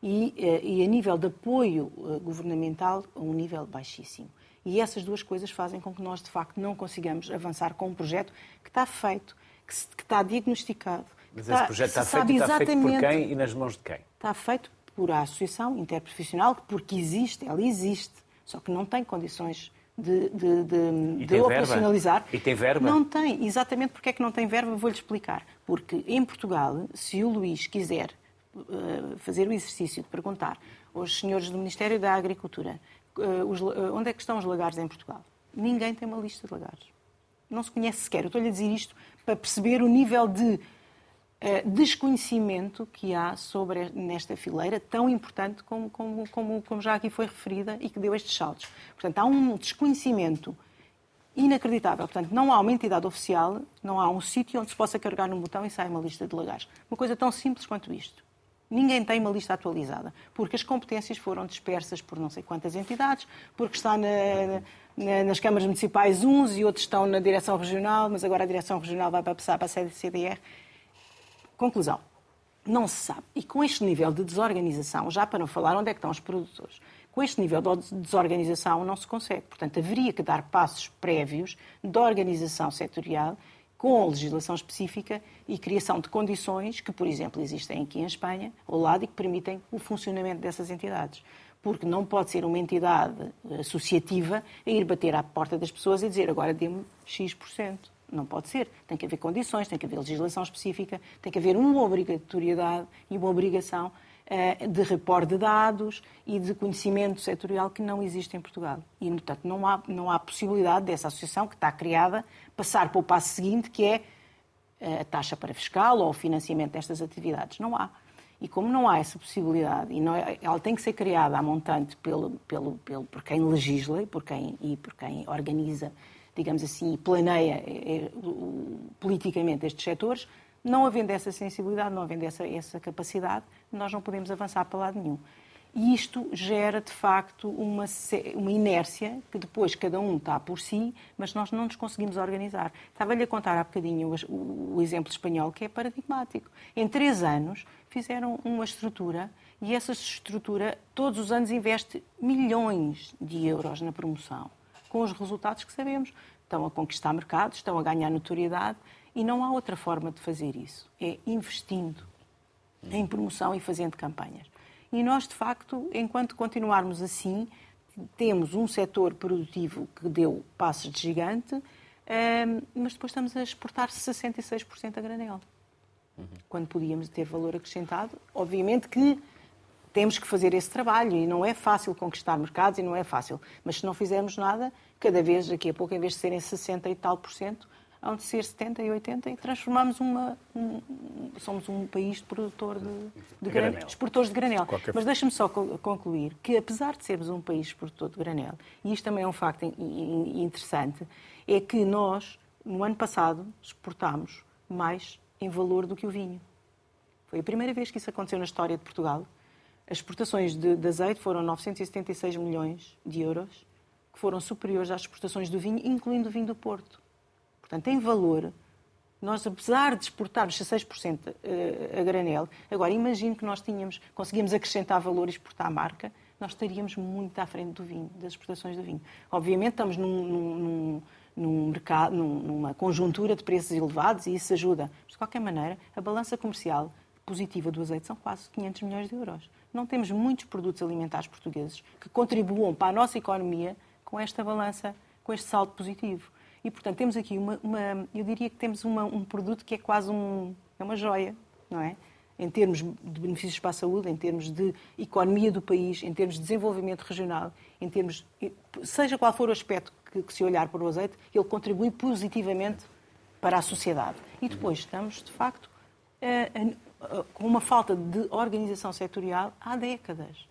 S2: E, eh, e a nível de apoio eh, governamental, a um nível baixíssimo. E essas duas coisas fazem com que nós, de facto, não consigamos avançar com um projeto que está feito, que, está diagnosticado.
S1: Mas esse projeto está feito e está feito por quem e nas mãos de quem?
S2: Está feito por a Associação Interprofissional, porque existe, ela existe, só que não tem condições de, de, de, de operacionalizar.
S1: E tem verba?
S2: Não tem. Exatamente porque é que não tem verba, vou-lhe explicar. Porque em Portugal, se o Luís quiser uh, fazer o exercício de perguntar aos senhores do Ministério da Agricultura uh, os, uh, onde é que estão os lagares em Portugal, ninguém tem uma lista de lagares. Não se conhece sequer. Eu estou-lhe a dizer isto para perceber o nível de desconhecimento que há sobre nesta fileira tão importante como, como, como, como, já aqui foi referida e que deu estes saltos. Portanto, há um desconhecimento inacreditável. Portanto, não há uma entidade oficial, não há um sítio onde se possa carregar num botão e sai uma lista de lagares. Uma coisa tão simples quanto isto. Ninguém tem uma lista atualizada, porque as competências foram dispersas por não sei quantas entidades, porque está na, na, nas câmaras municipais uns e outros estão na direção regional, mas agora a direção regional vai passar para a sede CDR. Conclusão. Não se sabe. E com este nível de desorganização, já para não falar onde é que estão os produtores, com este nível de desorganização não se consegue. Portanto, haveria que dar passos prévios de organização setorial com legislação específica e criação de condições que, por exemplo, existem aqui em Espanha, ao lado, e que permitem o funcionamento dessas entidades. Porque não pode ser uma entidade associativa a ir bater à porta das pessoas e dizer agora dê-me X%. Não pode ser. Tem que haver condições, tem que haver legislação específica, tem que haver uma obrigatoriedade e uma obrigação uh, de repor de dados e de conhecimento setorial que não existe em Portugal. E, portanto, não há, não há possibilidade dessa associação que está criada passar para o passo seguinte, que é eh, a taxa para fiscal ou o financiamento destas atividades. Não há. E como não há essa possibilidade, e não é, ela tem que ser criada a montante pelo, pelo, pelo, por quem legisla e por quem, e por quem organiza digamos assim, planeia eh, eh, politicamente estes setores, não havendo essa sensibilidade, não havendo essa, essa capacidade, nós não podemos avançar para lado nenhum. E isto gera, de facto, uma, uma inércia que depois cada um está por si, mas nós não nos conseguimos organizar. Estava-lhe a contar há bocadinho o, o, exemplo espanhol, que é paradigmático. Em três anos fizeram uma estrutura e essa estrutura todos os anos investe milhões de euros na promoção com os resultados que sabemos. Estão a conquistar mercados, estão a ganhar notoriedade e não há outra forma de fazer isso. É investindo em promoção e fazendo campanhas. E nós, de facto, enquanto continuarmos assim, temos um setor produtivo que deu passos de gigante, ehm, mas depois estamos a exportar 66% a granel. Quando podíamos ter valor acrescentado, obviamente que temos que fazer esse trabalho e não é fácil conquistar mercados e não é fácil. Mas se não fizermos nada, cada vez, daqui a pouco, em vez de serem 60 e tal por cento, hão de ser 70 e 80 e transformamos uma. Um, somos um país de produtor de, de granel, exportadores de granel. Qualquer... Mas deixa-me só concluir que, apesar de sermos um país produtor de granel, e isto também é um facto interessante, é que nós, no ano passado, exportámos mais em valor do que o vinho. Foi a primeira vez que isso aconteceu na história de Portugal. As exportações de, de azeite foram 976 milhões de euros, que foram superiores às exportações do vinho, incluindo o vinho do Porto. Portanto, em valor, nós, apesar de exportarmos 16% eh, a granel, agora imagino que nós tínhamos, conseguimos acrescentar valor e exportar a marca, nós estaríamos muito à frente do vinho, das exportações do vinho. Obviamente estamos num, num, num mercado, numa conjuntura de preços elevados e isso ajuda. Mas, de qualquer maneira, a balança comercial positiva do azeite são quase 500 milhões de euros não temos muitos produtos alimentares portugueses que contribuam para a nossa economia com esta balança, com este saldo positivo. E, portanto, temos aqui uma, uma eu diria que temos uma, um produto que é quase um, é uma joia, não é? Em termos de benefícios para a saúde, em termos de economia do país, em termos de desenvolvimento regional, em termos, seja qual for o aspecto que, que se olhar para o azeite, ele contribui positivamente para a sociedade. E depois estamos, de facto, a, a, com uma falta de organização setorial há décadas.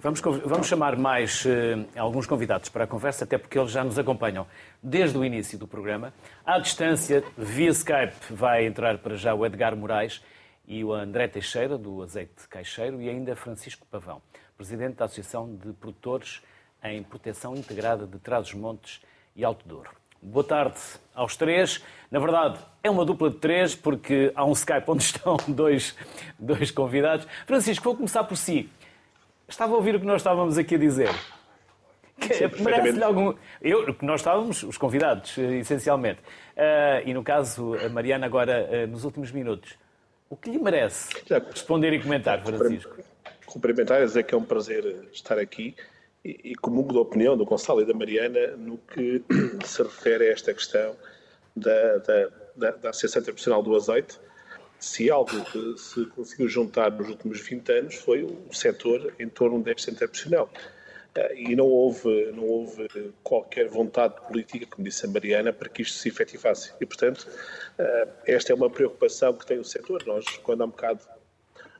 S1: Vamos, vamos chamar mais uh, alguns convidados para a conversa, até porque eles já nos acompanham desde o início do programa. À distância, via Skype, vai entrar para já o Edgar Moraes e o André Teixeira, do Azeite Caixeiro, e ainda Francisco Pavão. presidente da Associação de Produtores em Proteção Integrada de Trás-os-Montes e Alto Douro. Boa tarde aos três. Na verdade, é uma dupla de três, porque há um Skype onde [LAUGHS] estão dois, dois convidados. Francisco, vou começar por si. Estava a ouvir o que nós estávamos aqui a dizer. Merece-lhe algum. Eu, nós estávamos, os convidados, eh, essencialmente. Uh, e no caso, a Mariana, agora, uh, nos últimos minutos. O que lhe merece responder e comentar, Francisco?
S4: Cumprimentar é dizer que é um prazer estar aqui e, e comungo da opinião do Gonçalo e da Mariana no que [CLEARS THROAT] se refere a esta questão da, da, da, da Associação Internacional do Azeite. Se algo que se conseguiu juntar nos últimos 20 anos foi o setor em torno desta internacional e não houve, não houve qualquer vontade política, como disse a Mariana, para que isto se efetivasse. E, portanto, eh, esta é uma preocupação que tem o setor. Nós, quando há um bocado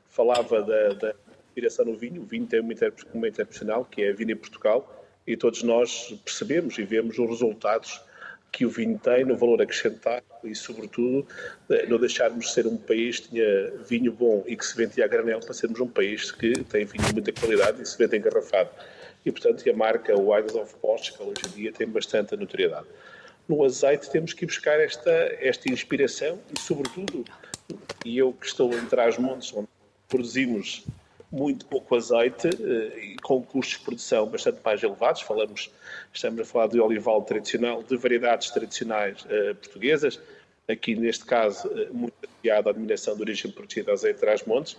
S4: falava da, da direção no vinho, o vinho tem uma, uma internacional, que é a Vinha Portugal, e todos nós percebemos e vemos os resultados que o vinho tem no valor acrescentado e, sobretudo, eh, não deixarmos de ser um país que tinha vinho bom e que se vendia a granel para sermos um país que tem vinho de muita qualidade e se vende engarrafado e, portanto, a marca Wines of Portugal hoje em dia tem bastante notoriedade. No azeite temos que buscar esta, esta inspiração e, sobretudo, e eu que estou em Trás-Montes, onde produzimos muito pouco azeite eh, e com custos de produção bastante mais elevados. Falamos, estamos a falar de olival tradicional, de variedades tradicionais uh, portuguesas, aqui neste caso uh, muito ligado à dominação de origem protegida azeite Trás-Montes.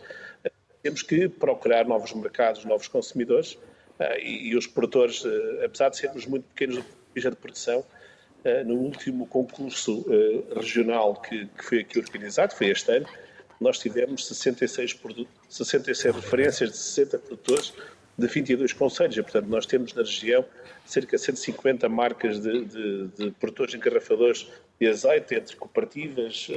S4: Temos que procurar novos mercados, novos consumidores e, os produtores, apesar de sermos muito pequenos do ponto de produção, no último concurso regional que foi aqui organizado, foi este ano, nós tivemos 66, 66 referências de 60 produtores de 22 conselhos. Portanto, nós temos na região cerca de 150 marcas de, de, de produtores engarrafadores de azeite, entre cooperativas,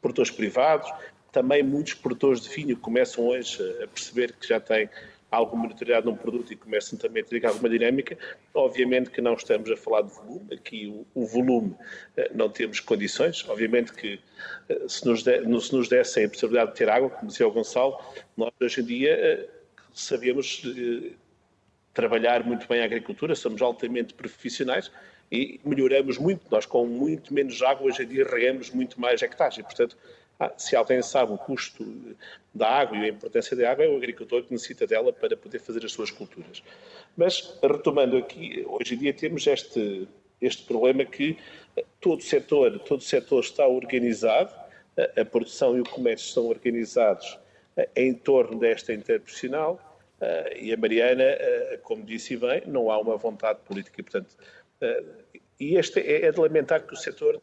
S4: produtores privados, também muitos produtores de vinho começam hoje a perceber que já têm alguma notoriedade num produto e começam também a ter alguma dinâmica. Obviamente que não estamos a falar de volume, aqui o, o volume eh, não temos condições. Obviamente que eh, se nos, de, se nos dessem a possibilidade de ter água, como dizia o Gonçalo, nós hoje em dia eh, sabemos trabalhar muito bem a agricultura, somos altamente profissionais e melhoramos muito. Nós, com muito menos água, hoje em dia regamos muito mais hectares e, portanto, se alguém sabe o custo da água e a importância da água, é o agricultor que necessita dela para poder fazer as suas culturas. Mas, retomando aqui, hoje em dia temos este, este problema que todo o setor, todo o setor está organizado, a, a produção e o comércio estão organizados eh, em torno desta interprofissional e a Mariana, como disse bem, não há uma vontade política. Portanto, e este é, é de lamentar que o setor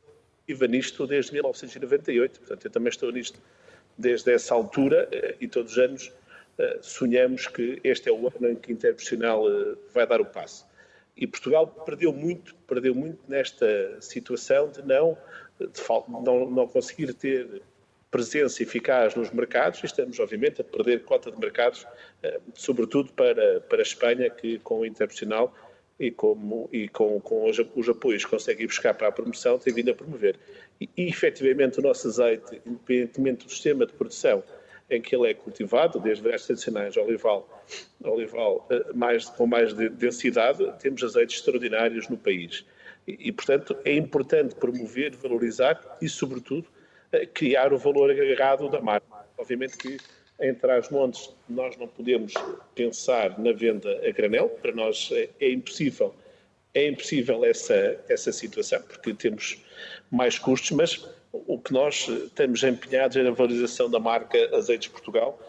S4: viva nisto desde 1998. Portanto, eu também estou nisto desde essa altura eh, e todos os anos eh, sonhamos que este é o ano em que a Interprofissional eh, vai dar o passo. E Portugal perdeu muito, perdeu muito nesta situação de não, de não, não conseguir ter presença eficaz nos mercados e estamos, obviamente, a perder cota de mercados, sobretudo para, para a Espanha, que com o Interprofissional e, como, e com, com os, os, apoios que consegue buscar para a promoção, tem vindo a promover. E, e efetivamente o nosso azeite, independentemente do sistema de produção em que ele é cultivado, desde variedades tradicionais, olival, olival eh, mais, com mais densidade, temos azeites extraordinários no país. E, e, portanto, é importante promover, valorizar e, sobretudo, eh, criar o valor agregado da marca. Obviamente que em Trás-Montes, nós não podemos pensar na venda a granel, para nós é, é, impossível, é impossível essa, essa situação, porque temos mais custos, mas o que nós estamos empenhados é na valorização da marca Azeites Portugal,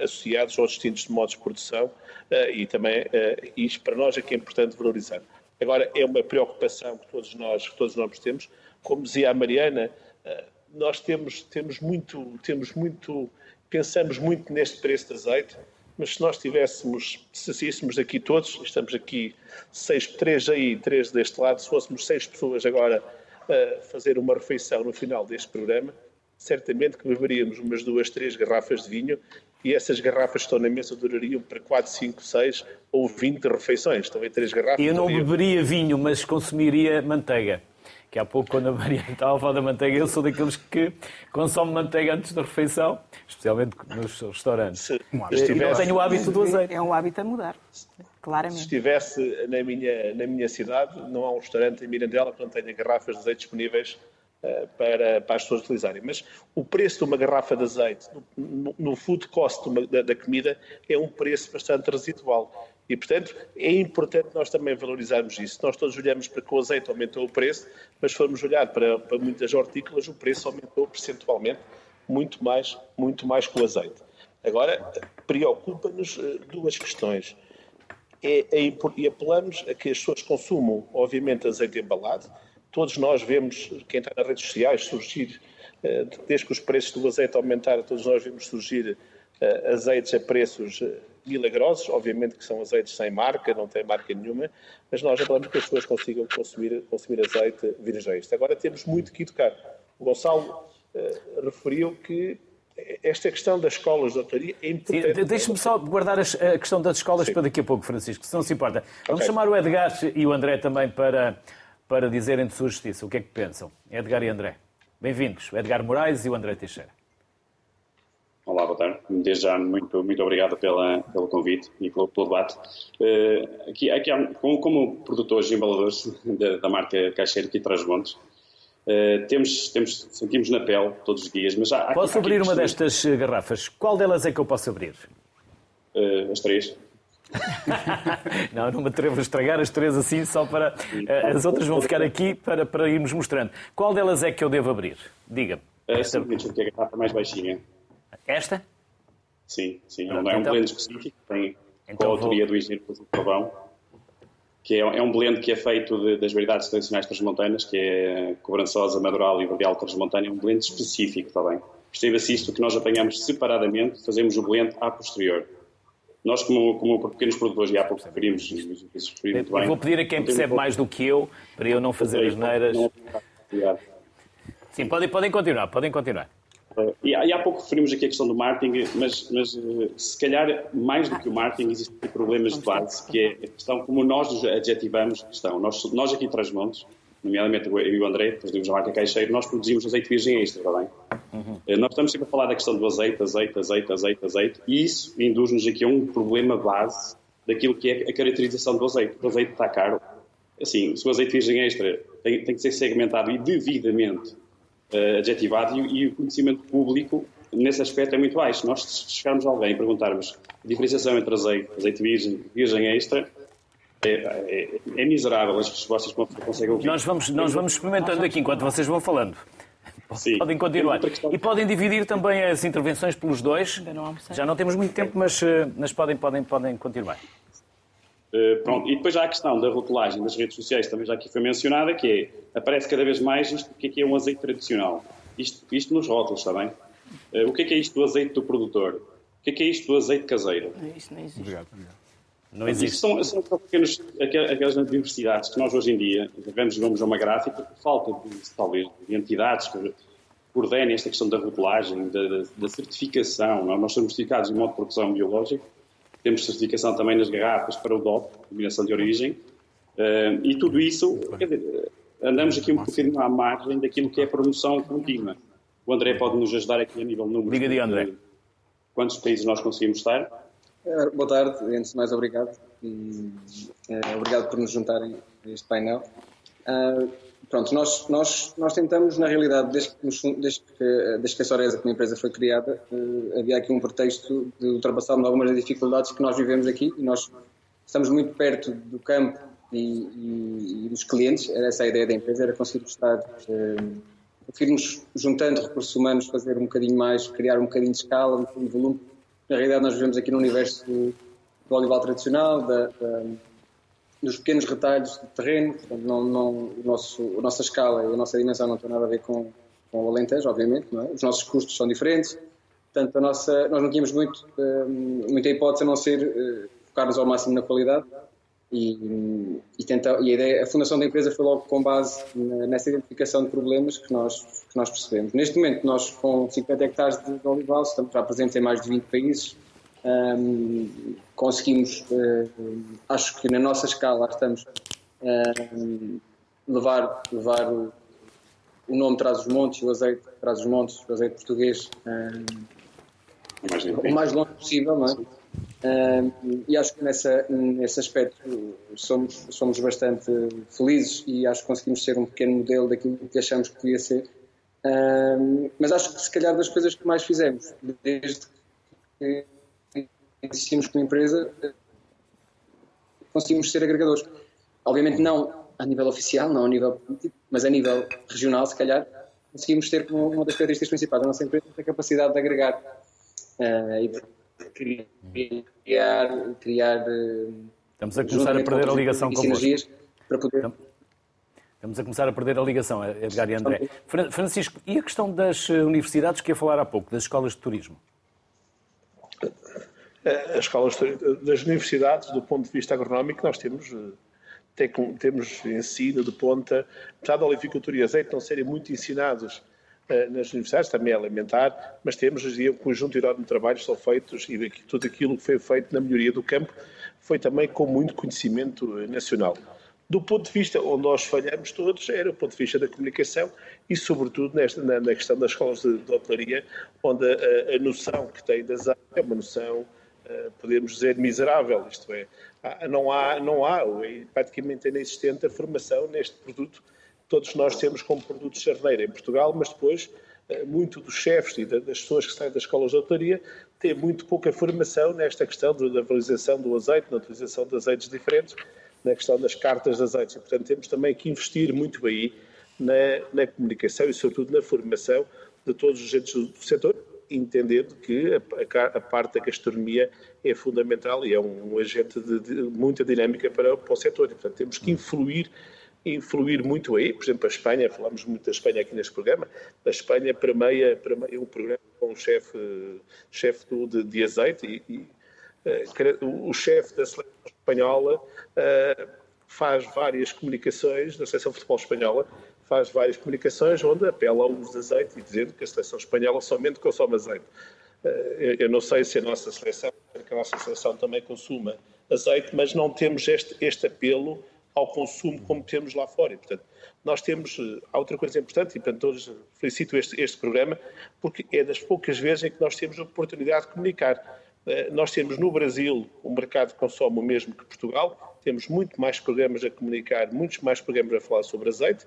S4: associados aos distintos modos de produção, eh, e também eh, isto para nós é que é importante valorizar. Agora, é uma preocupação que todos nós, que todos nós temos. Como dizia a Mariana, eh, nós temos, temos muito, temos muito pensamos muito neste preço de azeite, mas se nós tivéssemos, se saíssemos aqui todos, estamos aqui seis, três aí, três deste lado, se fôssemos seis pessoas agora a fazer uma refeição no final deste programa, certamente que beberíamos umas duas, três garrafas de vinho e essas garrafas que estão na mesa durariam para 4, 5, 6 ou 20 refeições. Estão em três garrafas.
S1: Eu não beberia vinho, mas consumiria manteiga que há pouco, quando a Mariana [LAUGHS] estava a falar da manteiga, eu sou daqueles que consome manteiga antes da refeição, especialmente nos restaurantes. Se, e não tenho o hábito do azeite.
S2: É um hábito a mudar, claramente.
S4: Se estivesse na minha, na minha cidade, não há um restaurante em Mirandela que não tenha garrafas de azeite disponíveis uh, para, para as pessoas utilizarem. Mas o preço de uma garrafa de azeite no, no food cost uma, da, da comida é um preço bastante residual. E, portanto, é importante nós também valorizarmos isso. Nós todos olhamos para que o azeite aumentou o preço, mas formos olhar para, para muitas hortícolas, o preço aumentou percentualmente muito mais, muito mais que o azeite. Agora, preocupa-nos eh, duas questões. É, é, e apelamos a que as pessoas consumam, obviamente, azeite embalado. Todos nós vemos, quem está nas redes sociais, surgir, eh, desde que os preços do azeite aumentaram, todos nós vemos surgir eh, azeites a preços milagrosos, obviamente que são azeites sem marca, não têm marca nenhuma, mas nós apelamos que as pessoas consigam consumir, consumir azeite virgem. Agora temos muito que educar. O Gonçalo uh, referiu que esta questão das escolas de autoria é importante.
S1: Deixe-me só guardar a questão das escolas Sim. para daqui a pouco, Francisco, se não se importa. Vamos okay. chamar o Edgar e o André também para, para dizerem de sua justiça. O que é que pensam? Edgar e André. Bem-vindos. Edgar Moraes e o André Teixeira.
S5: Olá, boa tarde. Desde já, muito, muito obrigado pela, pelo convite e pelo, pelo debate. Uh, aqui, aqui há, como, como, produtores e embaladores da, da marca Caixeiro aqui traz montes, uh, temos, temos, sentimos na pele todos os dias. Mas há,
S1: posso há, abrir uma destas eh, garrafas? Qual delas é que eu posso abrir?
S5: Uh, as três. [LAUGHS]
S1: não, não me atrevo a estragar as três assim, só para. As outras vão ficar aqui para, para irmos mostrando. Qual delas é que eu devo abrir? Diga-me.
S5: Uh, simplesmente porque é a garrafa mais baixinha.
S1: Esta?
S5: Sim, sim. Pronto, é um então... blend específico, tem então, com a autoria vou... do engenheiro Pavão, que é, é, um blend que é feito de, das variedades tradicionais transmontanas, que é cobrançosa, madural e verdeal transmontana, é um blend específico, está bem? Perceba-se isto que nós apanhamos separadamente, fazemos o blend a posterior. Nós, como, como pequenos produtores, e há pouco referimos,
S1: muito bem. Vou pedir a quem percebe mais do que eu, para eu não fazer as neiras. Sim, podem, podem continuar, podem continuar.
S5: E, e há pouco referimos aqui a questão do marketing, mas, mas eh, se calhar mais do que o marketing existem problemas de base, que é a questão como nós adjetivamos a questão. Nós, nós aqui em Trás-Montes, nomeadamente eu e o André, fazemos a marca Caixeiro, nós produzimos azeite virgem extra, está bem? Uhum. Eh, nós estamos sempre a falar da questão do azeite, azeite, azeite, azeite, azeite, e isso induz-nos aqui a um problema base daquilo que é a caracterização do azeite. O azeite está caro. Assim, se o azeite virgem extra tem, tem que ser segmentado e devidamente uh, adjetivado e, e, o conhecimento público nesse aspecto é muito baixo. Nós, se chegarmos a alguém e perguntarmos a diferenciação entre azeite, azeite virgem e virgem extra, é, é, é, miserável as respostas que uma pessoa consegue ouvir.
S1: Nós vamos, nós vamos experimentando aqui enquanto vocês vão falando. Sim. Podem continuar. E podem dividir também as intervenções pelos dois. Já não temos muito tempo, mas, eh, mas podem, podem, podem continuar.
S5: Uh, pronto. E depois há a questão da rotulagem das redes sociais, também já aqui foi mencionada, que é, aparece cada vez mais isto, o que é, que é um azeite tradicional. Isto, isto nos rótulos, está bem? Uh, o que é que é isto do azeite do produtor? O que é que é isto do azeite caseiro?
S2: Isso não existe. Obrigado, obrigado.
S1: Não existe.
S5: São, são pequenos, aquelas universidades que nós hoje em dia vemos, vamos a uma gráfica, por falta de, talvez, de entidades que coordenem esta questão da rotulagem, da, da certificação. É? Nós somos certificados em modo de produção biológica, temos certificação também nas garrafas para o DOP, Denominação de Origem, uh, e tudo isso, dizer, andamos aqui um bocadinho à margem daquilo que é a promoção contínua. O André pode nos ajudar aqui a nível número.
S1: Diga de André.
S5: Quantos países nós conseguimos estar?
S6: Eh, boa tarde, antes de mais obrigado. E, uh, obrigado por nos juntarem a este painel. Uh, Pronto, nós, nós, nós tentamos, na realidade, desde que, desde que, desde que a Soresa, como empresa, foi criada, uh, havia aqui um pretexto de ultrapassarmos algumas das dificuldades que nós vivemos aqui e nós estamos muito perto do campo e, e, e dos clientes, era essa a ideia da empresa, era conseguir estar, uh, conseguirmos, juntando recursos humanos, fazer um bocadinho mais, criar um bocadinho de escala, um bocadinho de volume. Na realidade, nós vivemos aqui no universo do, do olival tradicional, da, da dos pequenos retalhos de terreno, portanto, não, não, o nosso, a nossa escala e a nossa dimensão não tem nada a ver com, com o Alentejo, obviamente, é? os nossos custos são diferentes, portanto, a nossa, nós não tínhamos muito, um, muita hipótese a não ser uh, focar-nos ao máximo na qualidade e, e, tenta, e a, ideia, a fundação da empresa foi logo com base nessa identificação de problemas que nós, que nós percebemos. Neste momento, nós com 50 hectares de olival, estamos já presentes em mais de 20 países, um, conseguimos, uh, acho que na nossa escala estamos a um, levar, levar o nome traz os montes, o azeite traz os montes, o azeite português o mais longe possível, não é? e acho que nessa, nesse aspecto somos, somos bastante felizes e acho que conseguimos ser um pequeno modelo daquilo que achamos que podia ser. mas acho que se calhar das coisas que mais fizemos, desde que existimos como empresa, conseguimos ser agregadores. Obviamente não a nível oficial, não a nível político, mas a nível regional, se calhar, conseguimos ter como uma das características principais da nossa empresa a capacidade de agregar uh, e criar, criar
S1: eh, Estamos a começar a perder a ligação com
S6: para poder...
S1: Estamos a começar a perder a ligação, Edgar e André. Francisco, e a questão das eh, universidades que ia falar há pouco, das escolas de turismo?
S4: As escolas das universidades, do ponto de vista agronómico, nós temos temos ensino de ponta, apesar da olivicultura e azeite não serem muito ensinados uh, nas universidades, também é alimentar, mas temos um conjunto enorme de trabalhos que são feitos e tudo aquilo que foi feito na melhoria do campo foi também com muito conhecimento eh, nacional. Do ponto de vista onde nós falhamos todos, era o ponto de vista da comunicação e, sobretudo, nesta, na, na questão das escolas de, de hotelaria, onde a, a, noção que tem das áreas é uma noção, podemos dizer, miserável, isto é, não há, não há praticamente inexistente a formação neste produto. Todos nós temos como produto de charneira em Portugal, mas depois eh, muito dos chefes e das pessoas que saem das escolas de autoria têm muito pouca formação nesta questão da valorização do azeite, na utilização de azeites diferentes, na questão das cartas de azeites. E, portanto, temos também que investir muito aí na, na comunicação e, sobretudo, na formação de todos os agentes do setor, entendendo que a, parte da gastronomia é fundamental e é um, agente de, de, muita dinâmica para, para o setor. E, portanto, temos que influir influir muito aí. Por exemplo, a Espanha, falamos muito da Espanha aqui neste programa, a Espanha permeia, permeia um programa com o chefe, chefe de, de azeite e, e uh, o chefe da seleção espanhola uh, faz várias comunicações, da seleção de futebol espanhola, faz várias comunicações onde apela ao uso de azeite e dizendo que a seleção espanhola somente consome azeite. Eh, eu não sei se a nossa seleção, que a nossa seleção também consuma azeite, mas não temos este, este apelo ao consumo como temos lá fora. E, portanto, nós temos. Eh, há outra coisa importante, e portanto, todos felicito este, este programa, porque é das poucas vezes em que nós temos a oportunidade de comunicar. Eh, nós temos no Brasil um mercado que consome o mesmo que Portugal, temos muito mais programas a comunicar, muitos mais programas a falar sobre azeite.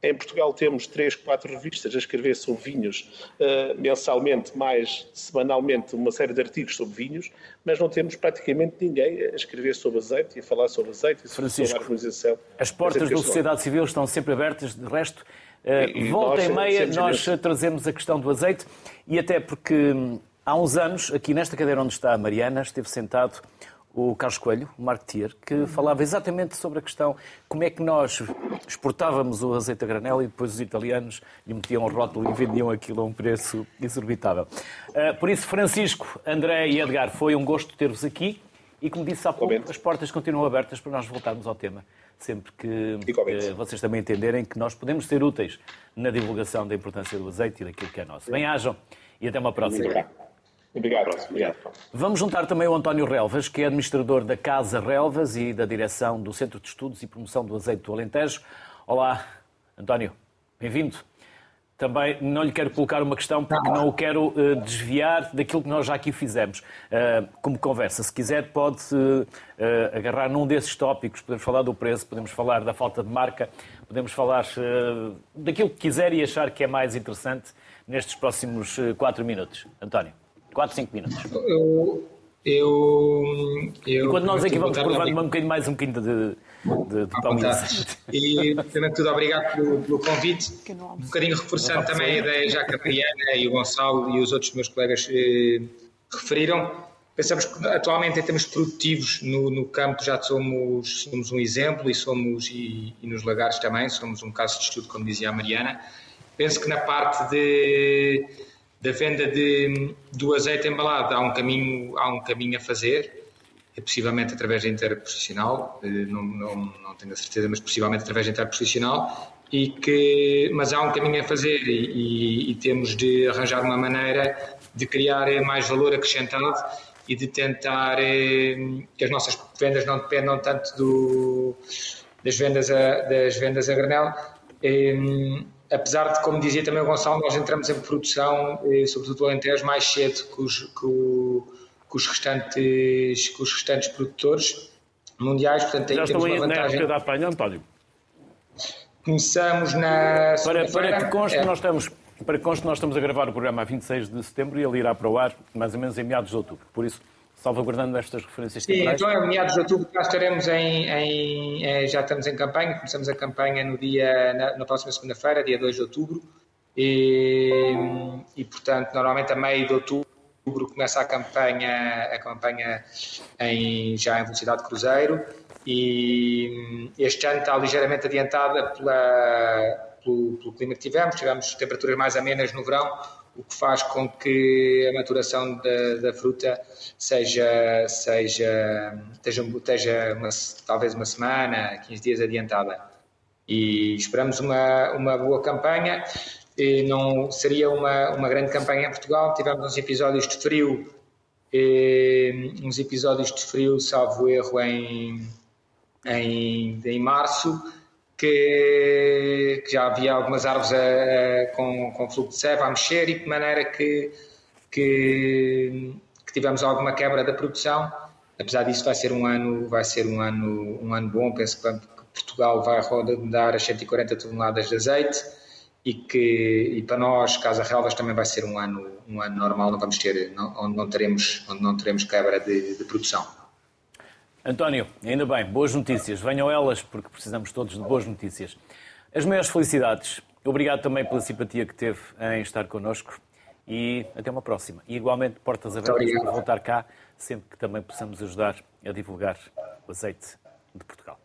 S4: Em Portugal temos três, quatro revistas a escrever sobre vinhos uh, mensalmente, mais semanalmente uma série de artigos sobre vinhos, mas não temos praticamente ninguém a escrever sobre azeite e a falar sobre azeite e
S1: Francisco, sobre a harmonização. As portas da sociedade civil estão sempre abertas, de resto, uh, e, volta e meia nós trazemos a questão do azeite e até porque hum, há uns anos, aqui nesta cadeira onde está a Mariana, esteve sentado o Carlos Coelho, o marketeer, que falava exatamente sobre a questão como é que nós exportávamos o azeite a granel e depois os italianos lhe metiam um rótulo e vendiam aquilo a um preço exorbitável. Uh, por isso, Francisco, André e Edgar, foi um gosto ter-vos aqui e, como disse há pouco, as portas continuam abertas para nós voltarmos ao tema. Sempre que uh, vocês também entenderem que nós podemos ser úteis na divulgação da importância do azeite e daquilo que é nosso. Bem-ajam e até uma próxima.
S4: Obrigado. Obrigado.
S1: Vamos juntar também o António Relvas, que é administrador da Casa Relvas e da direção do Centro de Estudos e Promoção do Azeite do Alentejo. Olá, António, bem-vindo. Também não lhe quero colocar uma questão porque não o quero uh, desviar daquilo que nós já aqui fizemos uh, como conversa. Se quiser, pode uh, agarrar num desses tópicos. Podemos falar do preço, podemos falar da falta de marca, podemos falar daquilo que quiser e achar que é mais interessante nestes próximos quatro minutos. António. 4, 5 minutos.
S7: Eu, eu, eu
S1: Enquanto nós aqui vamos provando um bocadinho mais um bocadinho de, de, de
S7: E, primeiro de tudo, obrigado pelo, pelo convite. Um bocadinho reforçando também a ideia já que a Mariana e o Gonçalo e os outros meus colegas eh, referiram. Pensamos que atualmente em termos produtivos no, no campo já somos, somos um exemplo e somos, e, e nos lagares também, somos um caso de estudo, como dizia a Mariana. Penso que na parte de da venda de, do azeite embalado há um caminho, há um caminho a fazer, possivelmente através da interprofissional, eh, não, não, não tenho a certeza, mas possivelmente através da interprofissional, e que, mas há um caminho a fazer e, e, e, temos de arranjar uma maneira de criar mais valor acrescentado e de tentar eh, que as nossas vendas não dependam tanto do, das, vendas a, das vendas a granel. Eh, apesar de, como dizia também o Gonçalo, nós entramos em produção, sobretudo o Alentejo, mais cedo que os, que, o, que os, restantes, que os restantes produtores mundiais.
S1: Portanto, Já estão aí vantagem... na época da apanha, António?
S7: Começamos na.
S1: Para, para que conste, é. nós estamos. Para que conste, nós estamos a gravar o programa a 26 de setembro e ele irá para o ar mais ou menos em meados de outubro. Por isso, salvaguardando estas referências
S7: Sim, temporais. então em meados de outubro cá estaremos em, em, eh, já estamos em campanha, começamos a campanha no dia, na, na próxima segunda-feira, dia 2 de outubro, e, e, portanto normalmente a meio de outubro começa a campanha, a campanha em, já em velocidade de cruzeiro e este ano está ligeiramente adiantada pela, pelo, pelo clima que tivemos, tivemos temperaturas mais amenas no verão, o que faz com que a maturação da, da fruta seja, seja, esteja, esteja uma, talvez uma semana, 15 dias adiantada. E esperamos uma, uma boa campanha. E não seria uma, uma grande campanha em Portugal. Tivemos uns episódios de frio, uns episódios de frio, salvo erro, em, em, em março que, que já havia algumas árvores a, a, com, com fluxo de seba a mexer e de maneira que, que, que, tivemos alguma quebra da produção. Apesar disso, vai ser um ano, vai ser um ano, um ano bom. Penso que Portugal vai rodar as 140 toneladas de azeite e que e para nós, Casa Relvas, também vai ser um ano, um ano normal. Não vamos ter, não, onde não teremos, onde não teremos quebra de, de produção.
S1: António, ainda bem, boas notícias. Venham elas, porque precisamos todos de boas notícias. As maiores felicidades. Obrigado também pela simpatia que teve em estar connosco e até uma próxima. E igualmente, portas abertas para voltar cá, sempre que também possamos ajudar a divulgar o azeite de Portugal.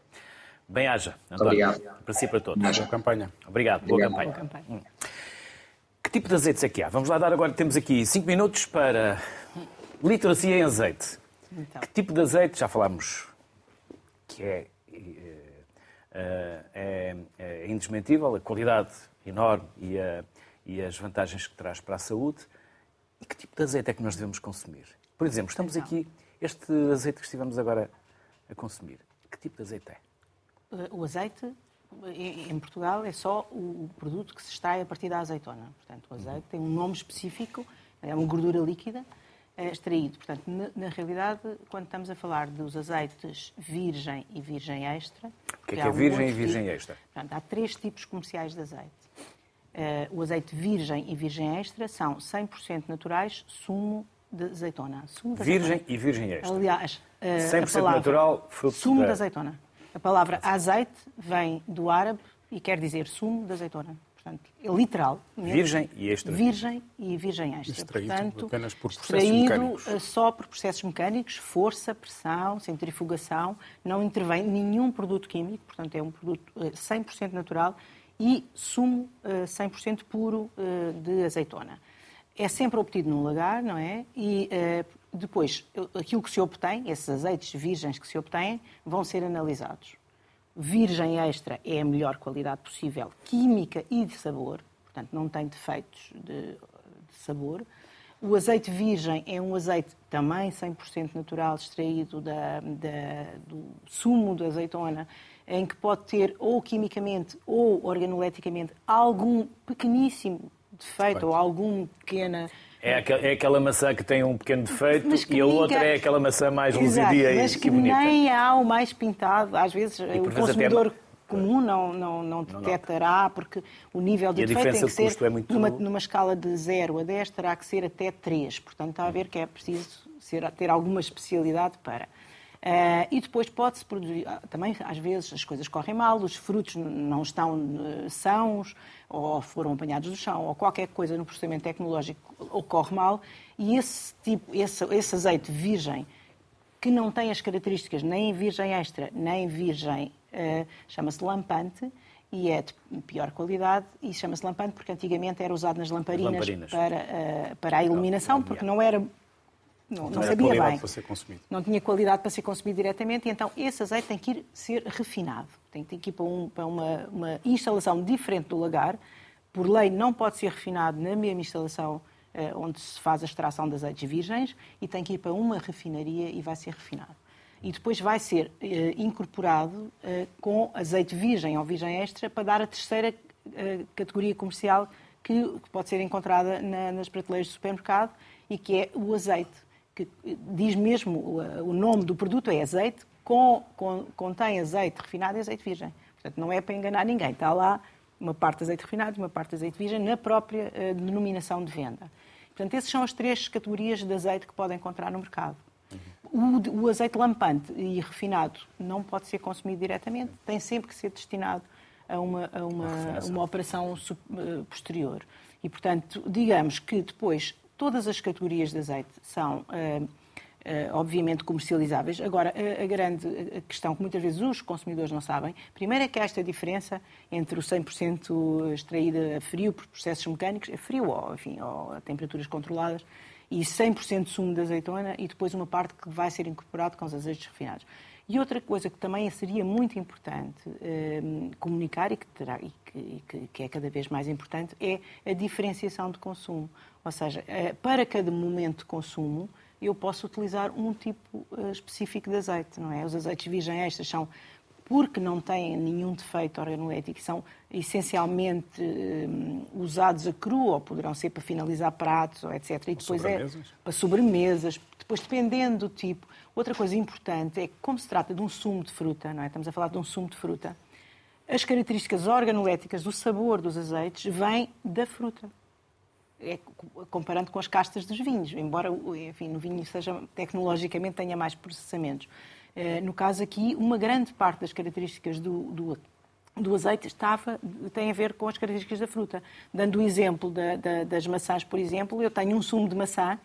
S1: Bem-haja, António. Obrigado. Para si e para todos.
S3: Boa campanha.
S1: Obrigado, boa campanha. Boa campanha. Hum. Que tipo de azeites é que há? Vamos lá dar agora, temos aqui 5 minutos para literacia em azeite. Então. Que tipo de azeite? Já falámos que é, é, é, é indesmentível, a qualidade enorme e, a, e, as vantagens que traz para a saúde. E que tipo de azeite é que nós devemos consumir? Por exemplo, estamos então. aqui, este azeite que estivemos agora a consumir, que tipo de azeite é?
S2: O azeite em Portugal é só o produto que se extrai a partir da azeitona. Portanto, o azeite uhum. tem um nome específico, é uma gordura líquida extraído. Portanto, na, realidade, quando estamos a falar dos azeites virgem e virgem extra...
S1: O que é, que é virgem e virgem tipo, extra?
S2: Portanto, há três tipos comerciais de azeite. Uh, o azeite virgem e virgem extra são 100% naturais, sumo de azeitona. Sumo
S1: de virgem azeitona. e virgem extra.
S2: Aliás, uh,
S1: 100% palavra, natural, fruto
S2: Sumo da... de azeitona. A palavra azeite vem do árabe e quer dizer sumo de azeitona. Portanto, é literal.
S1: Mesmo, virgem e extra.
S2: Virgem e virgem extra.
S3: Extraído
S2: Portanto,
S3: apenas por processos mecânicos.
S2: Eh, só por processos mecânicos, força, pressão, centrifugação, não intervém nenhum produto químico, portanto é um produto 100% eh, natural e sumo 100% eh, puro de azeitona. É sempre obtido num lagar, não é? E depois, aquilo que se obtém, esses azeites virgens que se obtêm, vão ser analisados virgem extra é a melhor qualidade possível, química e de sabor, portanto não tem defeitos de, de sabor. O azeite virgem é um azeite também 100% natural, extraído da, da, do sumo da azeitona, em que pode ter ou quimicamente ou organoleticamente algum pequeníssimo defeito ou alguma pequena
S1: é aquela, é aquela maçã que tem um pequeno defeito e a outra é aquela maçã mais luzidia
S2: e que bonita. nem há o mais pintado. Às vezes o consumidor até... comum não, não, não detectará, porque o nível de e defeito tem que ser,
S1: é muito...
S2: numa, numa escala de 0 a 10, terá que ser até 3. Portanto, está a ver que é preciso ser, ter alguma especialidade para. Uh, e depois pode-se produzir, ah, também às vezes as coisas correm mal, os frutos não estão uh, sãos, ou foram apanhados do chão, ou qualquer coisa no processamento tecnológico ocorre mal, e esse, tipo, esse, esse azeite virgem, que não tem as características nem virgem extra, nem virgem, uh, chama-se lampante, e é de pior qualidade, e chama-se lampante porque antigamente era usado nas lamparinas, lamparinas. Para, para a iluminação, porque não era não, não, não sabia bem.
S3: Para ser consumido.
S2: Não tinha qualidade para ser consumido diretamente, e então esse azeite tem que ir ser refinado. Tem, tem que ir para, um, para uma, uma, instalação diferente do lagar. Por lei, não pode ser refinado na mesma instalação eh, onde se faz a extração de azeites virgens e tem que ir para uma refinaria e vai ser refinado. E depois vai ser eh, incorporado eh, com azeite virgem ou virgem extra para dar a terceira uh, categoria comercial que, que, pode ser encontrada na, nas prateleiras do supermercado e que é o azeite, que diz mesmo o, o nome do produto é azeite, com, com, contém azeite refinado e azeite virgem. Portanto, não é para enganar ninguém. Está lá uma parte de azeite refinado e uma parte de azeite virgem na própria uh, denominação de venda. Portanto, essas são as três categorias de azeite que podem encontrar no mercado. O, o, azeite lampante e refinado não pode ser consumido diretamente, tem sempre que ser destinado a uma, a uma, uma operação eh, posterior. E, portanto, digamos que depois todas as categorias de azeite são. Uh, Uh, obviamente comercializáveis. Agora, a, grande questão que muitas vezes os consumidores não sabem, primeiro é que há esta diferença entre o 100% extraído a frio por processos mecânicos, a frio ou, enfim, ou a temperaturas controladas, e 100% de sumo de azeitona e depois uma parte que vai ser incorporado com os azeites refinados. E outra coisa que também seria muito importante eh, comunicar e, que, terá, e que, que, é cada vez mais importante é a diferenciação de consumo. Ou seja, eh, para cada momento de consumo, eu posso utilizar um tipo uh, específico de azeite, não é? Os azeites virgem extras são porque não têm nenhum defeito organolético, são essencialmente um, usados a cru ou poderão ser para finalizar pratos, ou etc.
S3: E depois é
S2: para sobremesas. Depois, dependendo do tipo. Outra coisa importante é que, como se trata de um sumo de fruta, não é? Estamos a falar de um sumo de fruta. As características organoléticas do sabor dos azeites vêm da fruta é, comparando com as castas dos vinhos, embora enfim, no vinho seja tecnologicamente tenha mais processamentos. Eh, no caso aqui, uma grande parte das características do, do, do azeite estava, tem a ver com as características da fruta. Dando o exemplo da, da, das maçãs, por exemplo, eu tenho um sumo de maçã,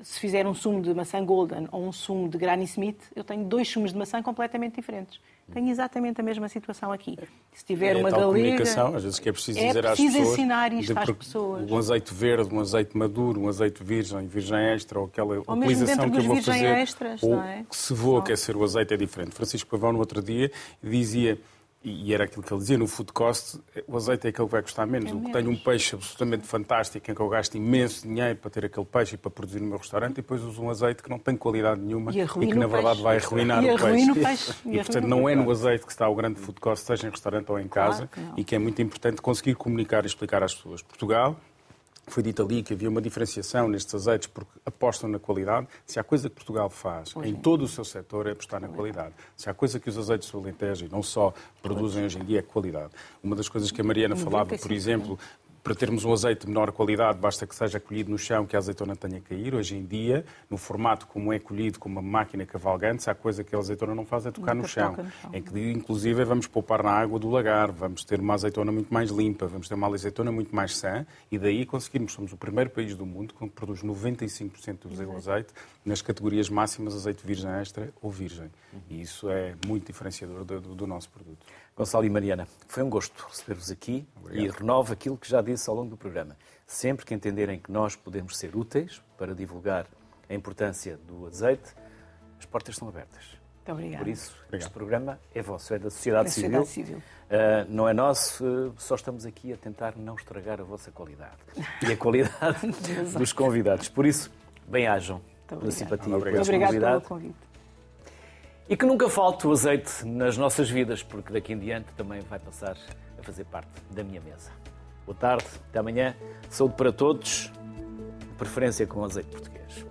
S2: se fizer um sumo de maçã golden ou um sumo de Granny Smith, eu tenho dois sumos de maçã completamente diferentes. Tenho exatamente a mesma situação aqui. Se tiver é uma galega...
S3: comunicação, às vezes que é preciso
S2: é
S3: dizer
S2: preciso
S3: às pessoas...
S2: ensinar isto de, às pessoas.
S3: Um azeite verde, um azeite maduro, um azeite virgem, virgem extra, ou aquela ou utilização que eu vou fazer...
S2: Extras,
S3: ou
S2: é?
S3: que se vou aquecer o azeite é diferente. Francisco Pavão, no outro dia, dizia e era aquilo que ele dizia, no food cost, o azeite é aquele que vai custar menos. É o que tenho um peixe absolutamente fantástico, em que eu gasto imenso dinheiro para ter aquele peixe e para produzir no meu restaurante, e depois uso um azeite que não tem qualidade nenhuma e, e que, na verdade, vai arruinar
S2: e
S3: o peixe.
S2: Peixe.
S3: E, e portanto, não é no azeite que está o grande food cost, seja em restaurante ou em casa, claro e que é muito importante conseguir comunicar e explicar às pessoas. Portugal foi dito ali que havia uma diferenciação nestes azeites porque apostam na qualidade. Se há coisa que Portugal faz hoje em todo o seu setor é apostar na qualidade. Se há coisa que os azeites do Alentejo e não só produzem hoje em dia é qualidade. Uma das coisas que a Mariana falava, por exemplo, para termos um azeite de menor qualidade, basta que seja colhido no chão, que a azeitona tenha que cair. Hoje em dia, no formato como é colhido com uma máquina cavalgante, se há coisa que a azeitona não faz é tocar no chão. no chão. Em que, inclusive, vamos poupar na água do lagar, vamos ter uma azeitona muito mais limpa, vamos ter uma azeitona muito mais sã e daí conseguirmos, somos o primeiro país do mundo que produz 95% do seu azeite nas categorias máximas azeite virgem extra ou virgem. E isso é muito diferenciador do, do nosso produto.
S1: Gonçalo e Mariana, foi um gosto receber-vos aqui Obrigado. e renovo aquilo que já disse ao longo do programa. Sempre que entenderem que nós podemos ser úteis para divulgar a importância do azeite, as portas estão abertas.
S2: Muito obrigada.
S1: Por isso,
S2: Obrigado.
S1: este programa é vosso, é da sociedade,
S2: é
S1: civil.
S2: sociedade civil.
S1: Uh, não é nosso, uh, só estamos aqui a tentar não estragar a vossa qualidade e a qualidade [LAUGHS] dos convidados. Por isso, bem-ajam pela simpatia,
S2: pela disponibilidade. Pelo convite.
S1: E que nunca falte o azeite nas nossas vidas, porque daqui em diante também vai passar a fazer parte da minha mesa. Boa tarde, até amanhã. Saúde para todos, preferência com azeite português.